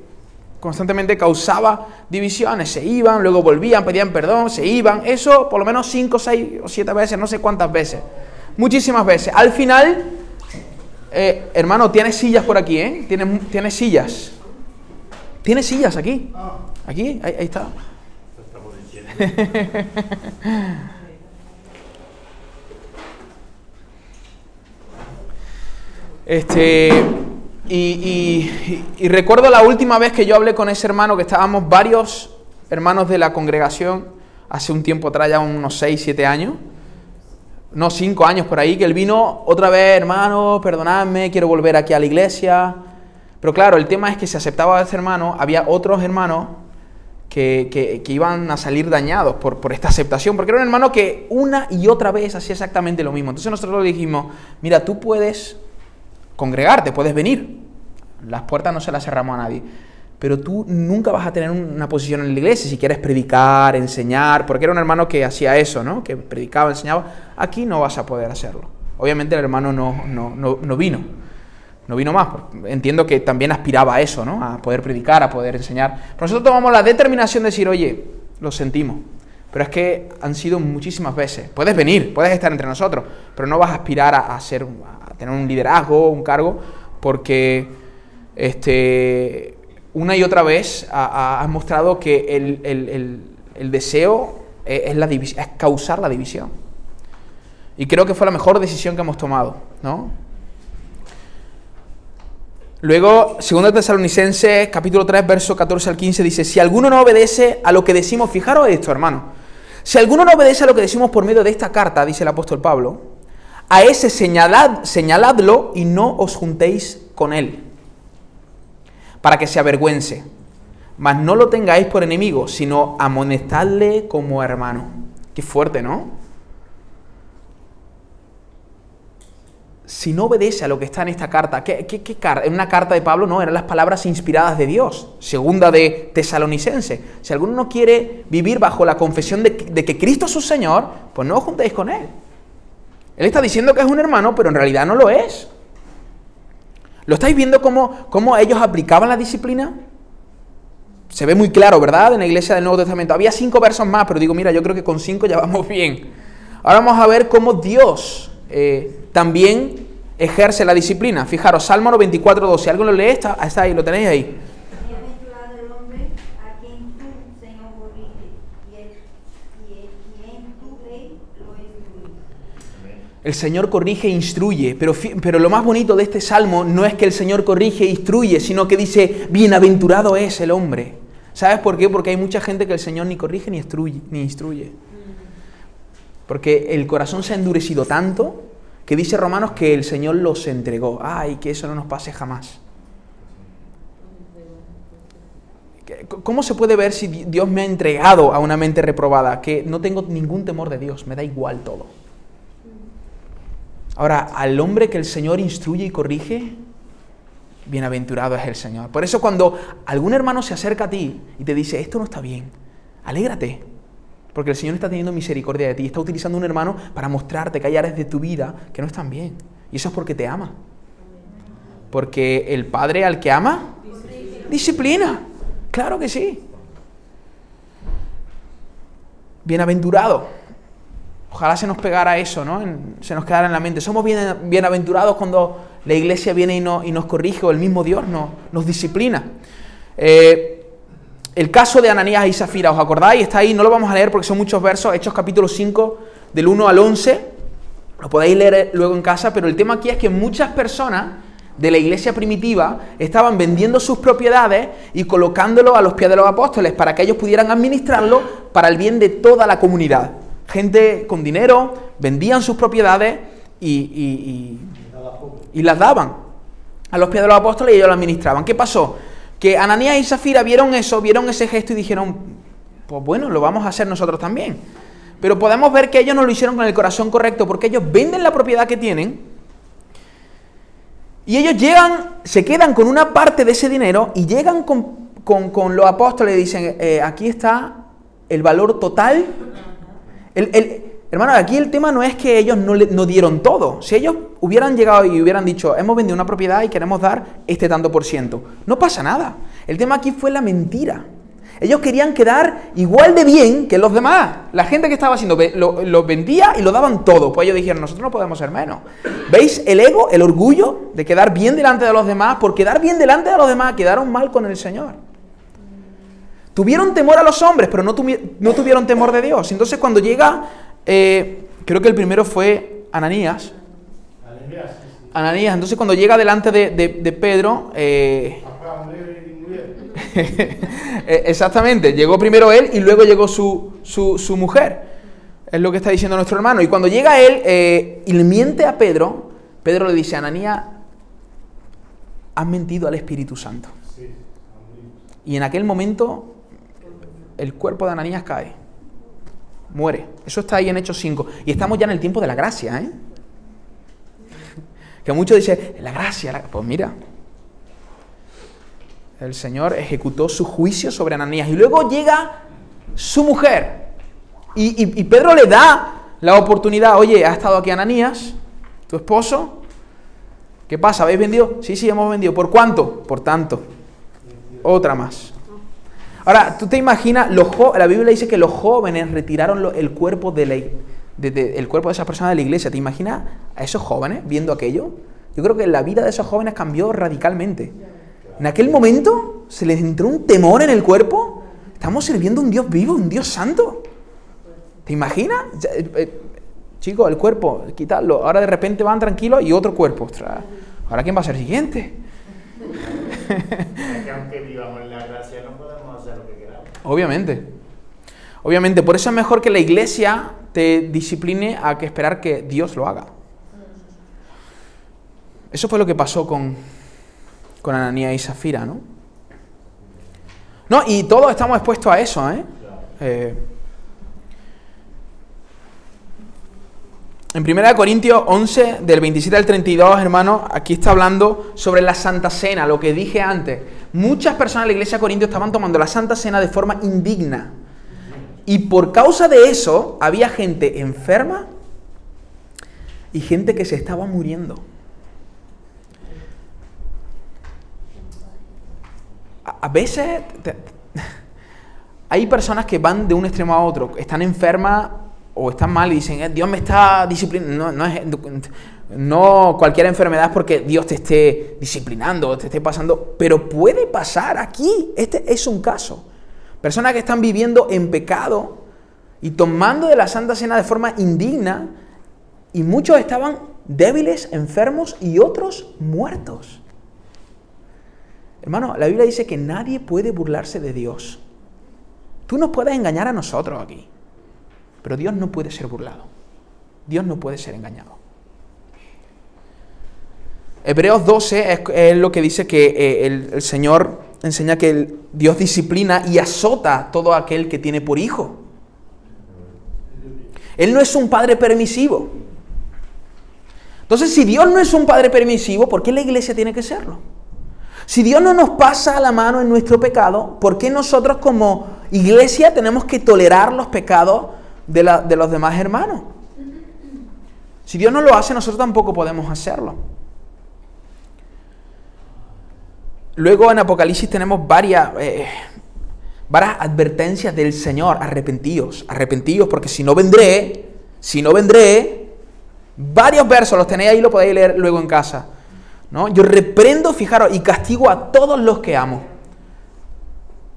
constantemente causaba divisiones, se iban, luego volvían, pedían perdón, se iban, eso por lo menos cinco, seis o siete veces, no sé cuántas veces, muchísimas veces. Al final, eh, hermano, tienes sillas por aquí, ¿eh? Tienes, tienes sillas. Tienes sillas aquí. Aquí, ahí, ahí está. <laughs> Este, y, recuerdo la última vez que yo hablé con ese hermano, que estábamos varios hermanos de la congregación, hace un tiempo atrás, ya unos 6, 7 años, no 5 años por ahí, que él vino otra vez, hermano, perdonadme, quiero volver aquí a la iglesia. Pero claro, el tema es que si aceptaba a ese hermano, había otros hermanos que, iban a salir dañados por, por, esta aceptación, porque era un hermano que una y otra vez hacía exactamente lo mismo. Entonces nosotros le dijimos, mira, tú puedes congregarte, puedes venir. Las puertas no se las cerramos a nadie. Pero tú nunca vas a tener una posición en la iglesia si quieres predicar, enseñar, porque era un hermano que hacía eso, ¿no? Que predicaba, enseñaba. Aquí no vas a poder hacerlo. Obviamente el hermano no, no, no, vino. No vino más. Entiendo que también aspiraba a eso, ¿no? A poder predicar, a poder enseñar. Pero nosotros tomamos la determinación de decir, oye, lo sentimos. Pero es que han sido muchísimas veces. Puedes venir, puedes estar entre nosotros, pero no vas a aspirar a, a ser, tener un liderazgo, un cargo, porque este, una y otra vez ha, ha mostrado que el, el- el- deseo es, es la es causar la división. Y creo que fue la mejor decisión que hemos tomado, ¿no? Luego, 2 Tesalonicenses, capítulo 3, verso 14 al 15, dice, si alguno no obedece a lo que decimos, fijaros esto, hermano, si alguno no obedece a lo que decimos por medio de esta carta, dice el apóstol Pablo, a ese señalad, señaladlo y no os juntéis con él, para que se avergüence. Mas no lo tengáis por enemigo, sino amonestadle como hermano. Qué fuerte, ¿no? Si no obedece a lo que está en esta carta, ¿qué, qué, qué? En una carta de Pablo no, eran las palabras inspiradas de Dios, segunda de Tesalonicense. Si alguno no quiere vivir bajo la confesión de, de que Cristo es su Señor, pues no os juntéis con Él. Él está diciendo que es un hermano, pero en realidad no lo es. ¿Lo estáis viendo cómo, cómo ellos aplicaban la disciplina? Se ve muy claro, ¿verdad? En la iglesia del Nuevo Testamento. Había cinco versos más, pero digo, mira, yo creo que con cinco ya vamos bien. Ahora vamos a ver cómo Dios eh, también ejerce la disciplina. Fijaros, Salmo 94, 12. ¿Alguien lo lee? Está, está ahí, lo tenéis ahí. El Señor, corrige, e instruye, pero, pero lo más bonito de este salmo no es que el Señor corrige e instruye, sino que dice, bienaventurado es el hombre. ¿Sabes por qué? Porque hay mucha gente que el Señor ni corrige ni instruye. Ni instruye. Porque el corazón se ha endurecido tanto que dice Romanos que el Señor los entregó. Ay, que eso no nos pase jamás. ¿Qué- ¿Cómo se puede ver si Di- Dios me ha entregado a una mente reprobada? Que no tengo ningún temor de Dios, me da igual todo. Ahora, al hombre que el Señor instruye y corrige, bienaventurado es el Señor. Por eso cuando algún hermano se acerca a ti y te dice, esto no está bien, alégrate, porque el Señor está teniendo misericordia de ti, está utilizando un hermano para mostrarte que hay áreas de tu vida que no están bien. Y eso es porque te ama. Porque el Padre al que ama, disciplina. Claro que sí. Bienaventurado. Ojalá se nos pegara eso, ¿no? Se nos quedara en la mente. Somos bien- bienaventurados cuando la iglesia viene y, no- y nos corrige o el mismo Dios no- nos disciplina. Eh, el caso de Ananías y Zafira, ¿os acordáis? Está ahí, no lo vamos a leer porque son muchos versos, Hechos capítulo 5, del 1 al 11. Lo podéis leer luego en casa, pero el tema aquí es que muchas personas de la iglesia primitiva estaban vendiendo sus propiedades y colocándolo a los pies de los apóstoles para que ellos pudieran administrarlo para el bien de toda la comunidad. Gente con dinero vendían sus propiedades y, y- y- y las daban a los pies de los apóstoles y ellos las administraban. ¿Qué pasó? Que Ananías y Zafira vieron eso, vieron ese gesto y dijeron, pues bueno, lo vamos a hacer nosotros también. Pero podemos ver que ellos no lo hicieron con el corazón correcto porque ellos venden la propiedad que tienen y ellos llegan, se quedan con una parte de ese dinero y llegan con, con- con los apóstoles y dicen, eh, aquí está el valor total. El- hermano, aquí el tema no es que ellos no, le- no dieron todo. Si ellos hubieran llegado y hubieran dicho, hemos vendido una propiedad y queremos dar este tanto por ciento, no pasa nada. El tema aquí fue la mentira. Ellos querían quedar igual de bien que los demás. La gente que estaba haciendo lo, lo vendía y lo daban todo. Pues ellos dijeron, nosotros no podemos ser menos. ¿Veis el ego, el orgullo de quedar bien delante de los demás? Por quedar bien delante de los demás, quedaron mal con el Señor. Tuvieron temor a los hombres, pero no, no tuvieron temor de Dios. Entonces cuando llega, eh, creo que el primero fue Ananías. Ananías, entonces cuando llega delante de, de- de Pedro, eh, <laughs> eh, exactamente, llegó primero él y luego llegó su, su- su mujer. Es lo que está diciendo nuestro hermano. Y cuando llega él eh, y le miente a Pedro, Pedro le dice, Ananías, has mentido al Espíritu Santo. Y en aquel momento el cuerpo de Ananías cae. Muere. Eso está ahí en Hechos 5. Y estamos ya en el tiempo de la gracia, ¿eh? <laughs> Que muchos dicen, la gracia, la-". pues mira. El Señor ejecutó su juicio sobre Ananías. Y luego llega su mujer. Y, y- y Pedro le da la oportunidad, oye, ha estado aquí Ananías, tu esposo. ¿Qué pasa? ¿Habéis vendido? Sí, sí, hemos vendido. ¿Por cuánto? Por tanto. Otra más. Ahora, tú te imaginas, la Biblia dice que los jóvenes retiraron el cuerpo de, la, de- de- el cuerpo de esa persona de la iglesia. ¿Te imaginas a esos jóvenes viendo aquello? Yo creo que la vida de esos jóvenes cambió radicalmente. En aquel momento se les entró un temor en el cuerpo. Estamos sirviendo a un Dios vivo, un Dios santo. ¿Te imaginas? Eh, eh, Chicos, el cuerpo, quitarlo. Ahora de repente van tranquilos y otro cuerpo. Ostras, ¿ahora quién va a ser siguiente? Es que aunque vivamos en la gracia no podemos hacer lo que queramos. Obviamente. Obviamente, por eso es mejor que la iglesia te discipline a que esperar que Dios lo haga. Eso fue lo que pasó con, con Ananía y Zafira, ¿no? No, y todos estamos expuestos a eso, ¿eh? Eh, en 1 Corintios 11, del 27 al 32, hermanos, aquí está hablando sobre la Santa Cena, lo que dije antes. Muchas personas en la iglesia de Corintios estaban tomando la Santa Cena de forma indigna. Y por causa de eso, había gente enferma y gente que se estaba muriendo. A, veces <laughs> hay personas que van de un extremo a otro, están enfermas o están mal y dicen, "Eh, Dios me está disciplinando. No, no, no cualquier enfermedad es porque Dios te esté disciplinando o te esté pasando, pero puede pasar aquí. Este es un caso. Personas que están viviendo en pecado y tomando de la Santa Cena de forma indigna y muchos estaban débiles, enfermos y otros muertos. Hermano, la Biblia dice que nadie puede burlarse de Dios. Tú nos puedes engañar a nosotros aquí, pero Dios no puede ser burlado. Dios no puede ser engañado. Hebreos 12 es, es lo que dice que eh, el, el Señor enseña que el- Dios disciplina y azota a todo aquel que tiene por hijo. Él no es un padre permisivo. Entonces, si Dios no es un padre permisivo, ¿por qué la iglesia tiene que serlo? Si Dios no nos pasa la mano en nuestro pecado, ¿por qué nosotros como iglesia tenemos que tolerar los pecados de, la- de los demás hermanos? Si Dios no lo hace, nosotros tampoco podemos hacerlo. Luego en Apocalipsis tenemos varias, eh, varias advertencias del Señor. Arrepentíos, arrepentíos, porque si no vendré, si no vendré, varios versos los tenéis ahí, lo podéis leer luego en casa. ¿no? Yo reprendo, fijaros, y castigo a todos los que amo.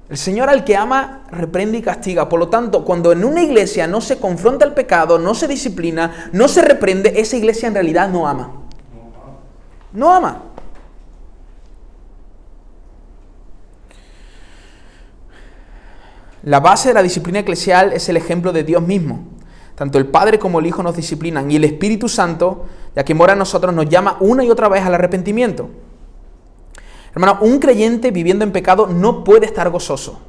El Señor al que ama reprende y castiga. Por lo tanto, cuando en una iglesia no se confronta el pecado, no se disciplina, no se reprende, esa iglesia en realidad no ama. No ama. La base de la disciplina eclesial es el ejemplo de Dios mismo. Tanto el Padre como el Hijo nos disciplinan y el Espíritu Santo, ya que mora en nosotros, nos llama una y otra vez al arrepentimiento. Hermano, un creyente viviendo en pecado no puede estar gozoso.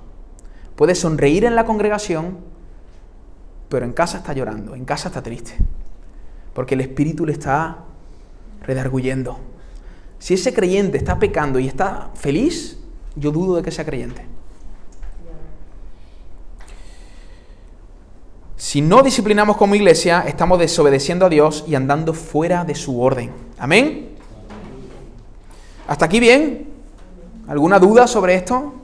Puede sonreír en la congregación, pero en casa está llorando, en casa está triste. Porque el Espíritu le está redarguyendo. Si ese creyente está pecando y está feliz, yo dudo de que sea creyente. Si no disciplinamos como iglesia, estamos desobedeciendo a Dios y andando fuera de su orden. Amén. ¿Hasta aquí bien? ¿Alguna duda sobre esto?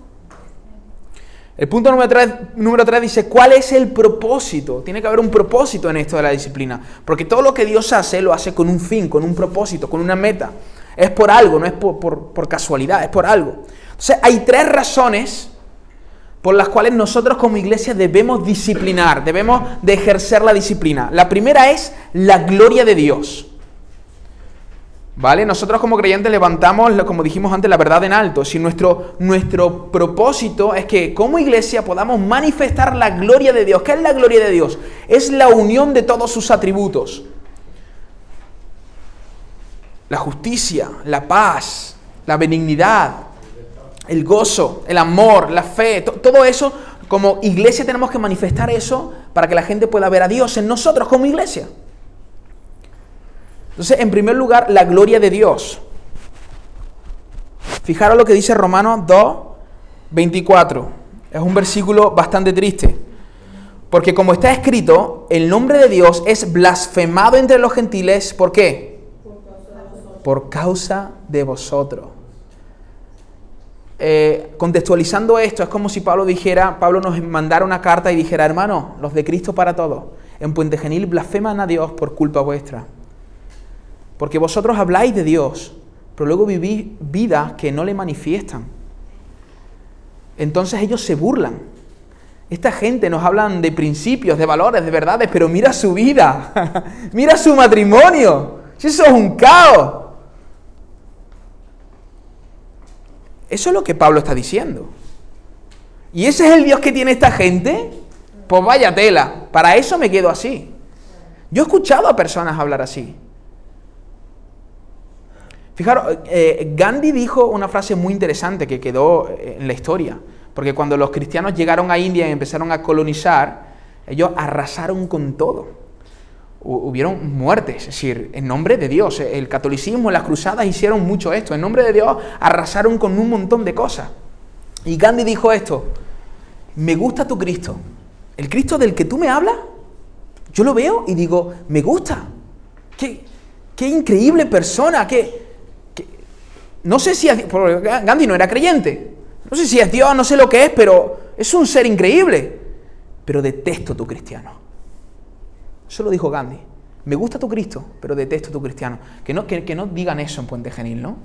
El punto número 3, número dice, ¿cuál es el propósito? Tiene que haber un propósito en esto de la disciplina. Porque todo lo que Dios hace, lo hace con un fin, con un propósito, con una meta. Es por algo, no es por, por- por casualidad, es por algo. Entonces hay tres razones por las cuales nosotros como iglesia debemos disciplinar, debemos de ejercer la disciplina. La primera es la gloria de Dios. ¿Vale? Nosotros como creyentes levantamos, como dijimos antes, la verdad en alto. Si nuestro, nuestro propósito es que como iglesia podamos manifestar la gloria de Dios. ¿Qué es la gloria de Dios? Es la unión de todos sus atributos. La justicia, la paz, la benignidad, el gozo, el amor, la fe, to- todo eso, como iglesia tenemos que manifestar eso para que la gente pueda ver a Dios en nosotros como iglesia. Entonces, en primer lugar, la gloria de Dios. Fijaros lo que dice Romanos 2, 24. Es un versículo bastante triste. Porque como está escrito, el nombre de Dios es blasfemado entre los gentiles. ¿Por qué? Por causa de vosotros. Eh, contextualizando esto, es como si Pablo dijera, Pablo nos mandara una carta y dijera, hermano, los de Cristo para todos, en Puente Genil blasfeman a Dios por culpa vuestra. Porque vosotros habláis de Dios, pero luego vivís vidas que no le manifiestan. Entonces ellos se burlan. Esta gente nos hablan de principios, de valores, de verdades, pero mira su vida, <laughs> mira su matrimonio. Eso es un caos. Eso es lo que Pablo está diciendo. ¿Y ese es el Dios que tiene esta gente? Pues vaya tela, para eso me quedo así. Yo he escuchado a personas hablar así. Fijaros, eh, Gandhi dijo una frase muy interesante que quedó en la historia, porque cuando los cristianos llegaron a India y empezaron a colonizar, ellos arrasaron con todo. Hubieron muertes, es decir, en nombre de Dios. El catolicismo, las cruzadas hicieron mucho esto. En nombre de Dios arrasaron con un montón de cosas. Y Gandhi dijo esto, me gusta tu Cristo. El Cristo del que tú me hablas, yo lo veo y digo, me gusta. Qué, qué increíble persona, qué, no sé si es, Gandhi no era creyente. No sé si es Dios, no sé lo que es, pero es un ser increíble. Pero detesto tu cristiano. Eso lo dijo Gandhi. Me gusta tu Cristo, pero detesto tu cristiano. Que no, que, no digan eso en Puente Genil, ¿no?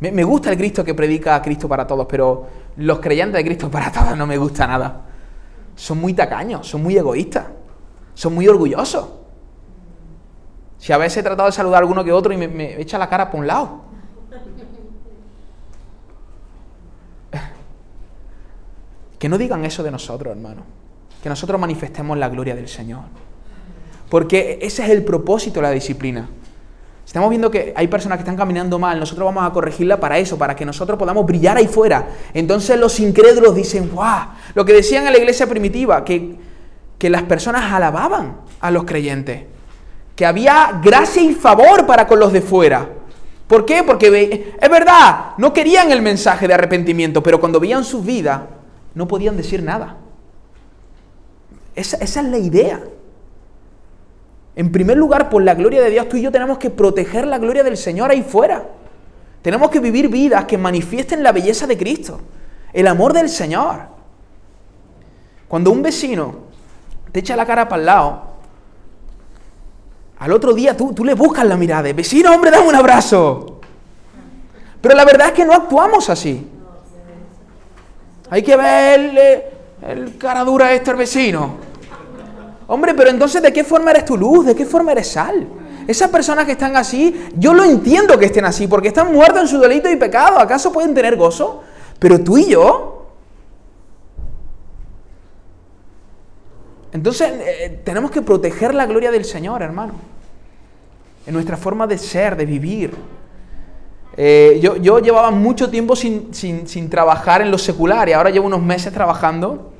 Me, gusta el Cristo que predica a Cristo para todos, pero los creyentes de Cristo para todos no me gusta nada. Son muy tacaños, son muy egoístas, son muy orgullosos. Si a veces he tratado de saludar a alguno que otro y me, me echa la cara por un lado. Que no digan eso de nosotros, hermano. Que nosotros manifestemos la gloria del Señor. Porque ese es el propósito de la disciplina. Estamos viendo que hay personas que están caminando mal, nosotros vamos a corregirla para eso, para que nosotros podamos brillar ahí fuera. Entonces los incrédulos dicen, ¡guau! Lo que decían en la iglesia primitiva, que, que las personas alababan a los creyentes, que había gracia y favor para con los de fuera. ¿Por qué? Porque es verdad, no querían el mensaje de arrepentimiento, pero cuando veían su vida, no podían decir nada. Esa, es la idea. En primer lugar, por la gloria de Dios, tú y yo tenemos que proteger la gloria del Señor ahí fuera. Tenemos que vivir vidas que manifiesten la belleza de Cristo, el amor del Señor. Cuando un vecino te echa la cara para el lado, al otro día tú, tú le buscas la mirada, vecino, hombre, dame un abrazo. Pero la verdad es que no actuamos así. Hay que ver el, cara dura este vecino. Hombre, pero entonces, ¿de qué forma eres tu luz? ¿De qué forma eres sal? Esas personas que están así, yo lo entiendo que estén así, porque están muertos en su delito y pecado. ¿Acaso pueden tener gozo? Pero tú y yo. Entonces, eh, tenemos que proteger la gloria del Señor, hermano. En nuestra forma de ser, de vivir. Eh, yo, yo, llevaba mucho tiempo sin, sin, trabajar en lo secular y ahora llevo unos meses trabajando.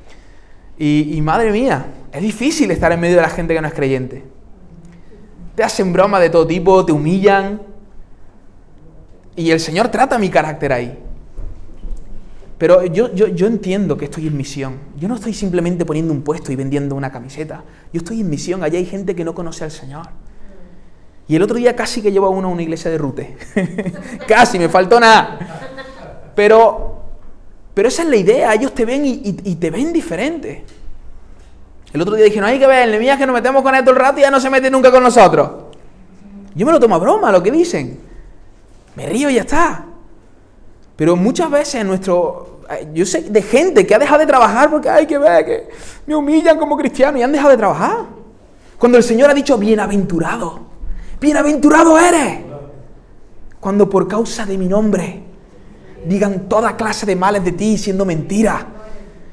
Y, madre mía, es difícil estar en medio de la gente que no es creyente. Te hacen broma de todo tipo, te humillan. Y el Señor trata mi carácter ahí. Pero yo, yo, yo, entiendo que estoy en misión. Yo no estoy simplemente poniendo un puesto y vendiendo una camiseta. Yo estoy en misión. Allí hay gente que no conoce al Señor. Y el otro día casi que llevo a uno a una iglesia de rute. <laughs> casi, me faltó nada. Pero, pero esa es la idea. Ellos te ven y, te ven diferente. El otro día dije, no hay que ver, el que nos metemos con todo el rato y ya no se mete nunca con nosotros. Yo me lo tomo a broma lo que dicen. Me río y ya está. Pero muchas veces nuestro... Eh, yo sé de gente que ha dejado de trabajar porque hay que ver que me humillan como cristiano y han dejado de trabajar. Cuando el Señor ha dicho, bienaventurado Bienaventurado eres. Cuando por causa de mi nombre digan toda clase de males de ti siendo mentira.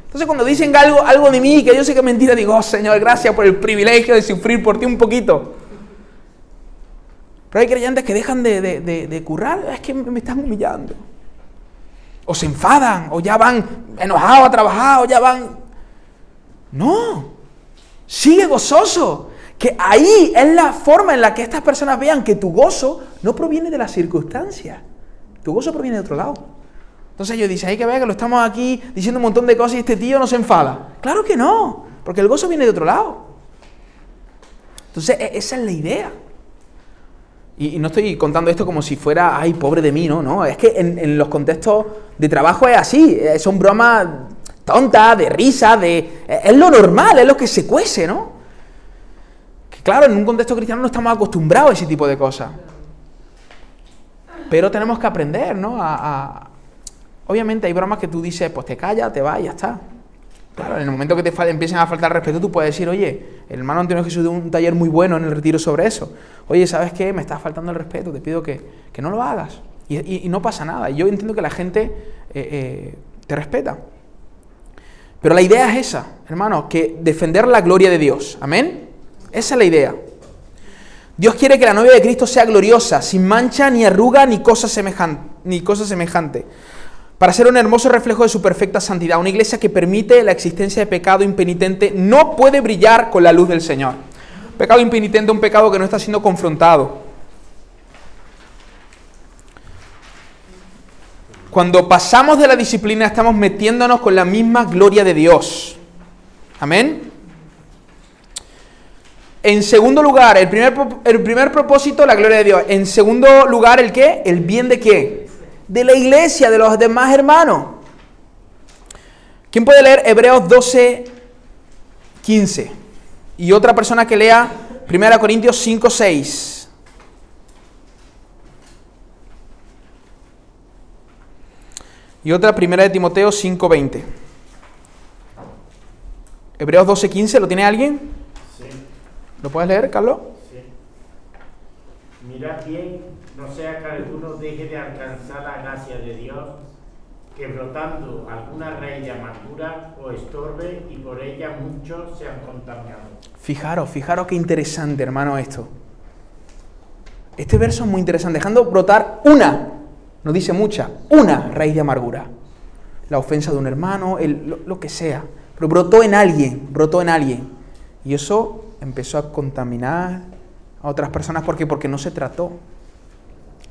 Entonces cuando dicen algo, algo de mí que yo sé que es mentira, digo, oh, Señor, gracias por el privilegio de sufrir por ti un poquito. Pero hay creyentes que dejan de, de currar, es que me están humillando. O se enfadan, o ya van enojados a trabajar, o ya van... No, sigue gozoso. Que ahí es la forma en la que estas personas vean que tu gozo no proviene de las circunstancias. Tu gozo proviene de otro lado. Entonces ellos dicen, hay que ver que lo estamos aquí diciendo un montón de cosas y este tío no se enfada. Claro que no, porque el gozo viene de otro lado. Entonces e-, esa es la idea. Y, no estoy contando esto como si fuera, ay, pobre de mí, no, no. Es que en, en los contextos de trabajo es así. Eh, son bromas tontas, de risa, de... Eh, es lo normal, es lo que se cuece, ¿no? Claro, en un contexto cristiano no estamos acostumbrados a ese tipo de cosas. Pero tenemos que aprender, ¿no? A, Obviamente hay bromas que tú dices, pues te callas, te vas y ya está. Claro, en el momento que te empiecen a faltar respeto, tú puedes decir, oye, el hermano Antonio Jesús dio un taller muy bueno en el retiro sobre eso. Oye, ¿sabes qué? Me está faltando el respeto, te pido que, que no lo hagas. Y no pasa nada. Y Yo entiendo que la gente eh, eh, te respeta. Pero la idea es esa, hermano, que defender la gloria de Dios. Amén. Esa es la idea. Dios quiere que la novia de Cristo sea gloriosa, sin mancha, ni arruga, ni cosa semejante. Ni cosa semejante para ser un hermoso reflejo de su perfecta santidad. Una iglesia que permite la existencia de pecado impenitente no puede brillar con la luz del Señor. Pecado impenitente, un pecado que no está siendo confrontado. Cuando pasamos de la disciplina estamos metiéndonos con la misma gloria de Dios. Amén. En segundo lugar, el primer, propósito, la gloria de Dios. En segundo lugar, ¿el qué? El bien de qué? De la iglesia, de los demás hermanos. ¿Quién puede leer Hebreos 12, 15? Y otra persona que lea 1 Corintios 5, 6. Y otra 1 de Timoteo 5, 20. Hebreos 12, 15, ¿lo tiene alguien? ¿Lo puedes leer, Carlos? sí. Mirad bien, no sea que alguno deje de alcanzar la gracia de Dios, que brotando alguna raíz de amargura o estorbe y por ella muchos sean contaminados. Fijaros, fijaros qué interesante, hermano, esto. Este verso es muy interesante, dejando brotar una, no dice mucha, una raíz de amargura. La ofensa de un hermano, el- lo, lo que sea. Pero brotó en alguien, brotó en alguien. Y eso empezó a contaminar a otras personas. ¿Por qué? Porque no se trató.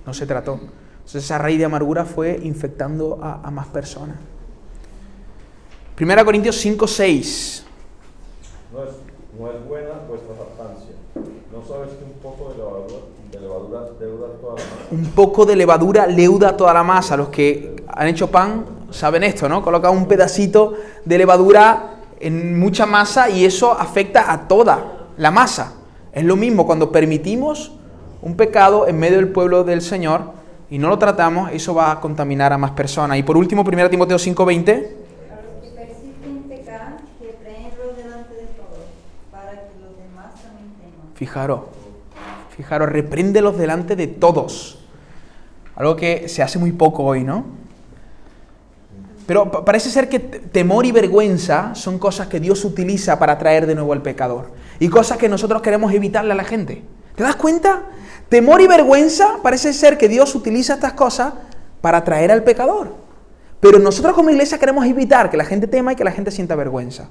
No se trató. Entonces esa raíz de amargura fue infectando a, a más personas. Primera Corintios 5, 6. No es, no es buena vuestra jactancia. ¿No sabes que un poco de levadura, de levadura deuda toda la masa? un poco de levadura leuda toda la masa. Los que han hecho pan saben esto, ¿no? Coloca un pedacito de levadura en mucha masa y eso afecta a toda la masa. Es lo mismo cuando permitimos un pecado en medio del pueblo del Señor y no lo tratamos, eso va a contaminar a más personas. Y por último, 1 Timoteo 5:20, A los que persisten en pecar, repréndenlos delante de todos, para que los demás también teman. fijaros, fijaros, repréndelos delante de todos. Algo que se hace muy poco hoy, ¿no? Pero pa- parece ser que temor y vergüenza son cosas que Dios utiliza para atraer de nuevo al pecador. Y cosas que nosotros queremos evitarle a la gente. ¿Te das cuenta? Temor y vergüenza parece ser que Dios utiliza estas cosas para atraer al pecador. Pero nosotros como iglesia queremos evitar que la gente tema y que la gente sienta vergüenza.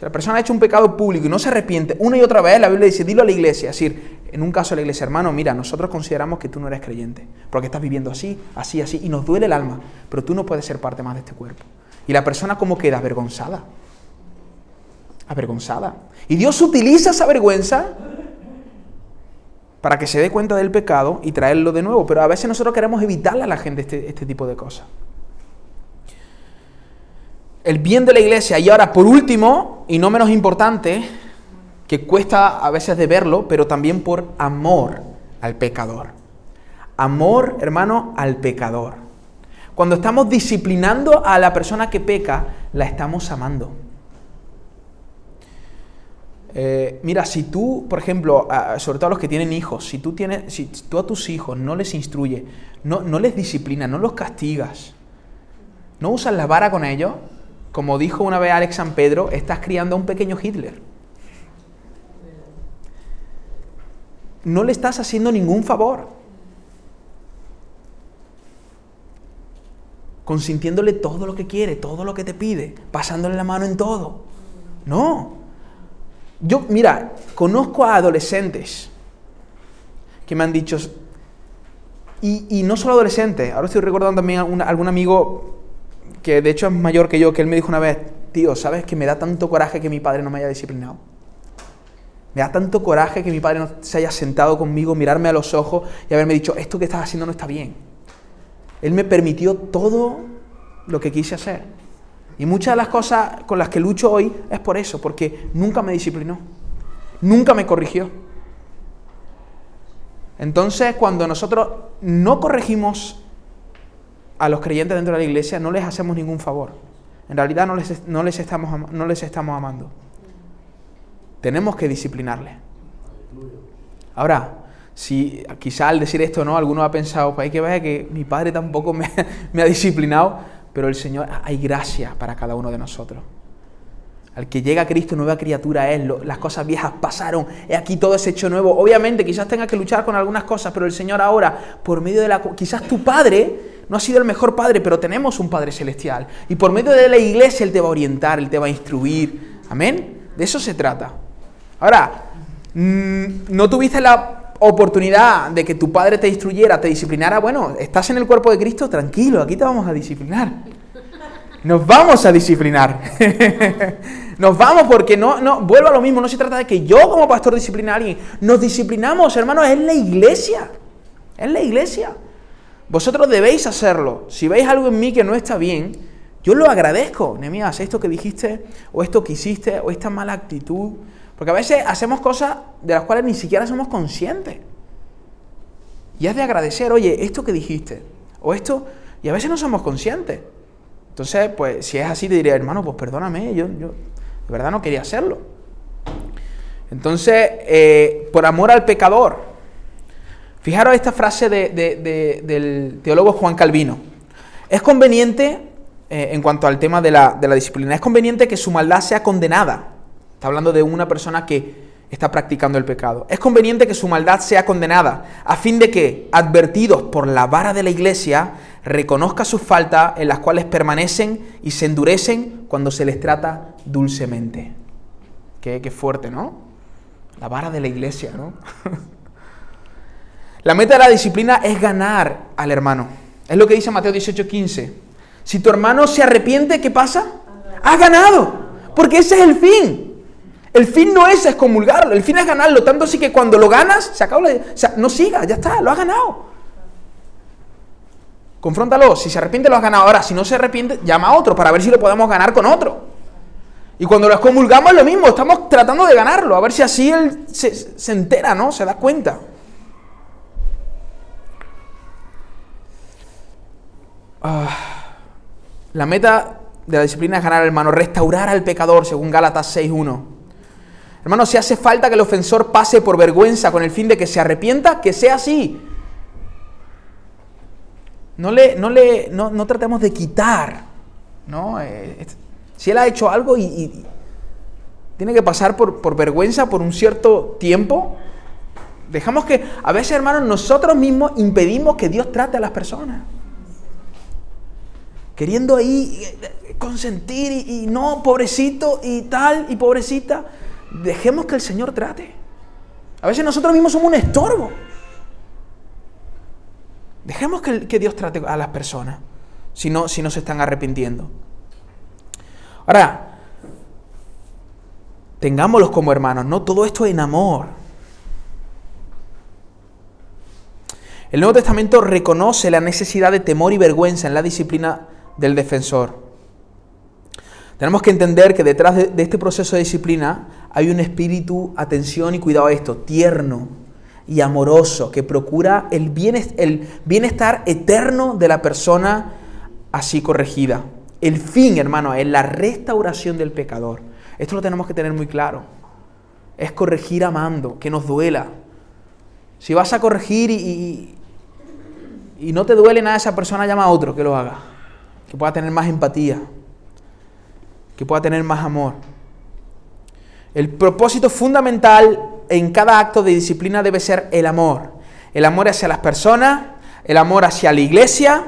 Si la persona ha hecho un pecado público y no se arrepiente una y otra vez, la Biblia dice, dilo a la iglesia. Es decir, en un caso de la iglesia, hermano, mira, nosotros consideramos que tú no eres creyente, porque estás viviendo así, así, así, y nos duele el alma, pero tú no puedes ser parte más de este cuerpo. Y la persona como queda avergonzada. Avergonzada. Y Dios utiliza esa vergüenza para que se dé cuenta del pecado y traerlo de nuevo. Pero a veces nosotros queremos evitarle a la gente este, este tipo de cosas el bien de la iglesia. Y ahora, por último, y no menos importante, que cuesta a veces de verlo, pero también por amor al pecador. Amor, hermano, al pecador. Cuando estamos disciplinando a la persona que peca, la estamos amando. Eh, mira, si tú, por ejemplo, sobre todo a los que tienen hijos, si tú, tienes, si tú a tus hijos no les instruyes, no, no les disciplinas, no los castigas, no usas la vara con ellos, como dijo una vez Alex San Pedro, estás criando a un pequeño Hitler. No le estás haciendo ningún favor. Consintiéndole todo lo que quiere, todo lo que te pide, pasándole la mano en todo. No. Yo, mira, conozco a adolescentes que me han dicho, y, y no solo adolescentes, ahora estoy recordando también a algún amigo que de hecho es mayor que yo, que él me dijo una vez, tío, ¿sabes que me da tanto coraje que mi padre no me haya disciplinado? Me da tanto coraje que mi padre no se haya sentado conmigo, mirarme a los ojos y haberme dicho, esto que estás haciendo no está bien. Él me permitió todo lo que quise hacer. Y muchas de las cosas con las que lucho hoy es por eso, porque nunca me disciplinó, nunca me corrigió. Entonces, cuando nosotros no corregimos a los creyentes dentro de la iglesia, no les hacemos ningún favor. En realidad no les, no les, estamos, no les estamos amando. Tenemos que disciplinarles. Ahora, si quizá al decir esto, ¿no? Alguno ha pensado, pues hay que ver que mi padre tampoco me, <laughs> me ha disciplinado, pero el Señor, hay gracia para cada uno de nosotros. Al que llega Cristo, nueva criatura es, lo- las cosas viejas pasaron, es aquí todo es hecho nuevo. Obviamente, quizás tengas que luchar con algunas cosas, pero el Señor ahora, por medio de la... Quizás tu Padre no ha sido el mejor Padre, pero tenemos un Padre celestial. Y por medio de la iglesia Él te va a orientar, Él te va a instruir. Amén. De eso se trata. Ahora, mm, no tuviste la oportunidad de que tu Padre te instruyera, te disciplinara. Bueno, estás en el cuerpo de Cristo, tranquilo, aquí te vamos a disciplinar. Nos vamos a disciplinar. <laughs> Nos vamos porque no, no, vuelvo a lo mismo, no se trata de que yo como pastor discipline a alguien. Nos disciplinamos, hermanos, es la iglesia. Es la iglesia. Vosotros debéis hacerlo. Si veis algo en mí que no está bien, yo lo agradezco. Nehemías, esto que dijiste, o esto que hiciste, o esta mala actitud. Porque a veces hacemos cosas de las cuales ni siquiera somos conscientes. Y has de agradecer, oye, esto que dijiste, o esto, y a veces no somos conscientes. Entonces, pues si es así, te diría, hermano, pues perdóname, yo, yo verdad no quería hacerlo. Entonces, eh, por amor al pecador, fijaros esta frase de- de- de- del teólogo Juan Calvino. Es conveniente, eh, en cuanto al tema de la disciplina, es conveniente que su maldad sea condenada. Está hablando de una persona que está practicando el pecado. Es conveniente que su maldad sea condenada, a fin de que, advertidos por la vara de la iglesia, reconozca sus faltas en las cuales permanecen y se endurecen cuando se les trata dulcemente. Qué, qué fuerte, ¿no? La vara de la iglesia, ¿no? <laughs> la meta de la disciplina es ganar al hermano. Es lo que dice Mateo 18:15. Si tu hermano se arrepiente, ¿qué pasa? Has ganado. Porque ese es el fin. El fin no es excomulgarlo, el fin es ganarlo. Tanto así que cuando lo ganas, se sea, no siga, ya está, lo has ganado. Confróntalo, si se arrepiente lo has ganado. Ahora, si no se arrepiente, llama a otro para ver si lo podemos ganar con otro. Y cuando lo excomulgamos es lo mismo, estamos tratando de ganarlo, a ver si así él se, se entera, ¿no? Se da cuenta. Ah, la meta de la disciplina es ganar, hermano, restaurar al pecador, según Gálatas 6.1. Hermano, si hace falta que el ofensor pase por vergüenza con el fin de que se arrepienta, que sea así. No, le, no, le, no, no tratemos de quitar, ¿no? Eh, si él ha hecho algo y, y tiene que pasar por, por vergüenza por un cierto tiempo, dejamos que, a veces, hermanos, nosotros mismos impedimos que Dios trate a las personas queriendo ahí eh, consentir y, y no, pobrecito y tal y pobrecita, dejemos que el Señor trate. A veces nosotros mismos somos un estorbo. Dejemos que, Dios trate a las personas si no, si no se están arrepintiendo. Ahora, tengámoslos como hermanos, no todo esto en amor. El Nuevo Testamento reconoce la necesidad de temor y vergüenza en la disciplina del defensor. Tenemos que entender que detrás de, de este proceso de disciplina hay un espíritu, atención y cuidado a esto, tierno y amoroso, que procura el, bienes- el bienestar eterno de la persona así corregida. El fin, hermano, es la restauración del pecador. Esto lo tenemos que tener muy claro. Es corregir amando, que nos duela. Si vas a corregir y, y- y no te duele nada esa persona, llama a otro que lo haga. Que pueda tener más empatía. Que pueda tener más amor. El propósito fundamental en cada acto de disciplina debe ser el amor. El amor hacia las personas, el amor hacia la iglesia,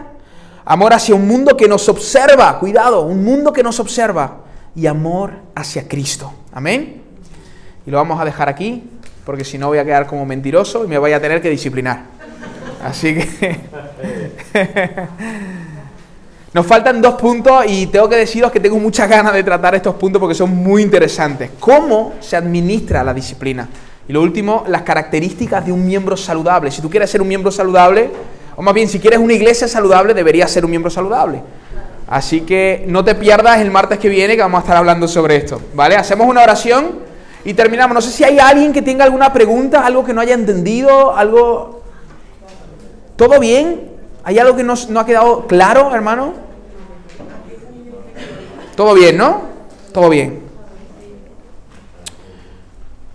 amor hacia un mundo que nos observa, cuidado, un mundo que nos observa, y amor hacia Cristo. Amén. Y lo vamos a dejar aquí, porque si no voy a quedar como mentiroso y me voy a tener que disciplinar. Así que... <laughs> Nos faltan dos puntos y tengo que deciros que tengo muchas ganas de tratar estos puntos porque son muy interesantes. ¿Cómo se administra la disciplina? Y lo último, las características de un miembro saludable. Si tú quieres ser un miembro saludable, o más bien si quieres una iglesia saludable, deberías ser un miembro saludable. Así que no te pierdas el martes que viene que vamos a estar hablando sobre esto. ¿Vale? Hacemos una oración y terminamos. No sé si hay alguien que tenga alguna pregunta, algo que no haya entendido, algo ¿Todo bien? ¿Hay algo que no, ha quedado claro, hermano? Todo bien, ¿no? Todo bien.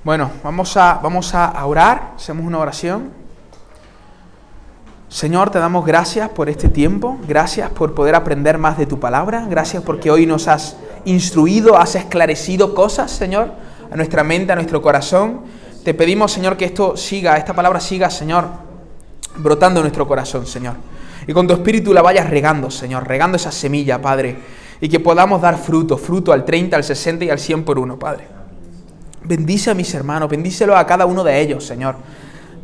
Bueno, vamos a, vamos a orar, hacemos una oración. Señor, te damos gracias por este tiempo, gracias por poder aprender más de tu palabra, gracias porque hoy nos has instruido, has esclarecido cosas, Señor, a nuestra mente, a nuestro corazón. Te pedimos, Señor, que esto siga, esta palabra siga, Señor, brotando en nuestro corazón, Señor. Y con tu espíritu la vayas regando, Señor, regando esa semilla, Padre, y que podamos dar fruto, fruto al 30, al 60 y al 100 por uno, Padre. Bendice a mis hermanos, bendícelo a cada uno de ellos, Señor.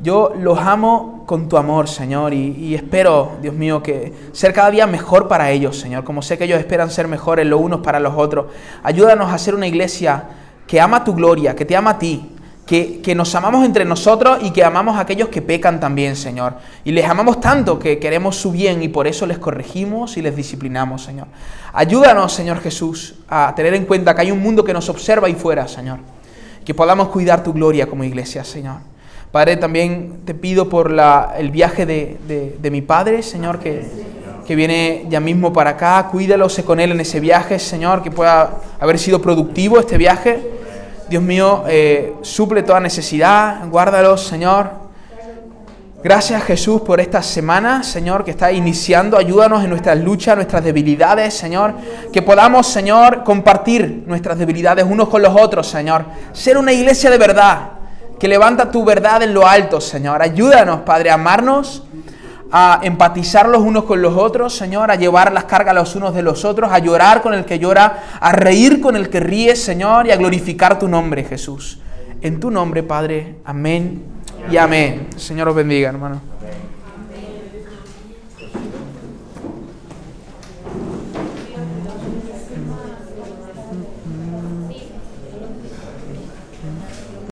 Yo los amo con tu amor, Señor, y, y, espero, Dios mío, que ser cada día mejor para ellos, Señor, como sé que ellos esperan ser mejores los unos para los otros. Ayúdanos a ser una iglesia que ama tu gloria, que te ama a ti, que, nos amamos entre nosotros y que amamos a aquellos que pecan también, Señor. Y les amamos tanto que queremos su bien y por eso les corregimos y les disciplinamos, Señor. Ayúdanos, Señor Jesús, a tener en cuenta que hay un mundo que nos observa ahí fuera, Señor. Que podamos cuidar tu gloria como iglesia, Señor. Padre, también te pido por el viaje de, de, de, mi padre, Señor, que, que viene ya mismo para acá. Cuídalo, sé con él en ese viaje, Señor, que pueda haber sido productivo este viaje. Dios mío, eh, suple toda necesidad, guárdalos, Señor. Gracias Jesús por esta semana, Señor, que está iniciando. Ayúdanos en nuestras luchas, nuestras debilidades, Señor. Que podamos, Señor, compartir nuestras debilidades unos con los otros, Señor. Ser una iglesia de verdad que levanta tu verdad en lo alto, Señor. Ayúdanos, Padre, a amarnos, a empatizar los unos con los otros, Señor, a llevar las cargas los unos de los otros, a llorar con el que llora, a reír con el que ríe, Señor, y a glorificar tu nombre, Jesús. En tu nombre, Padre. Amén y amén. Señor os bendiga, hermano.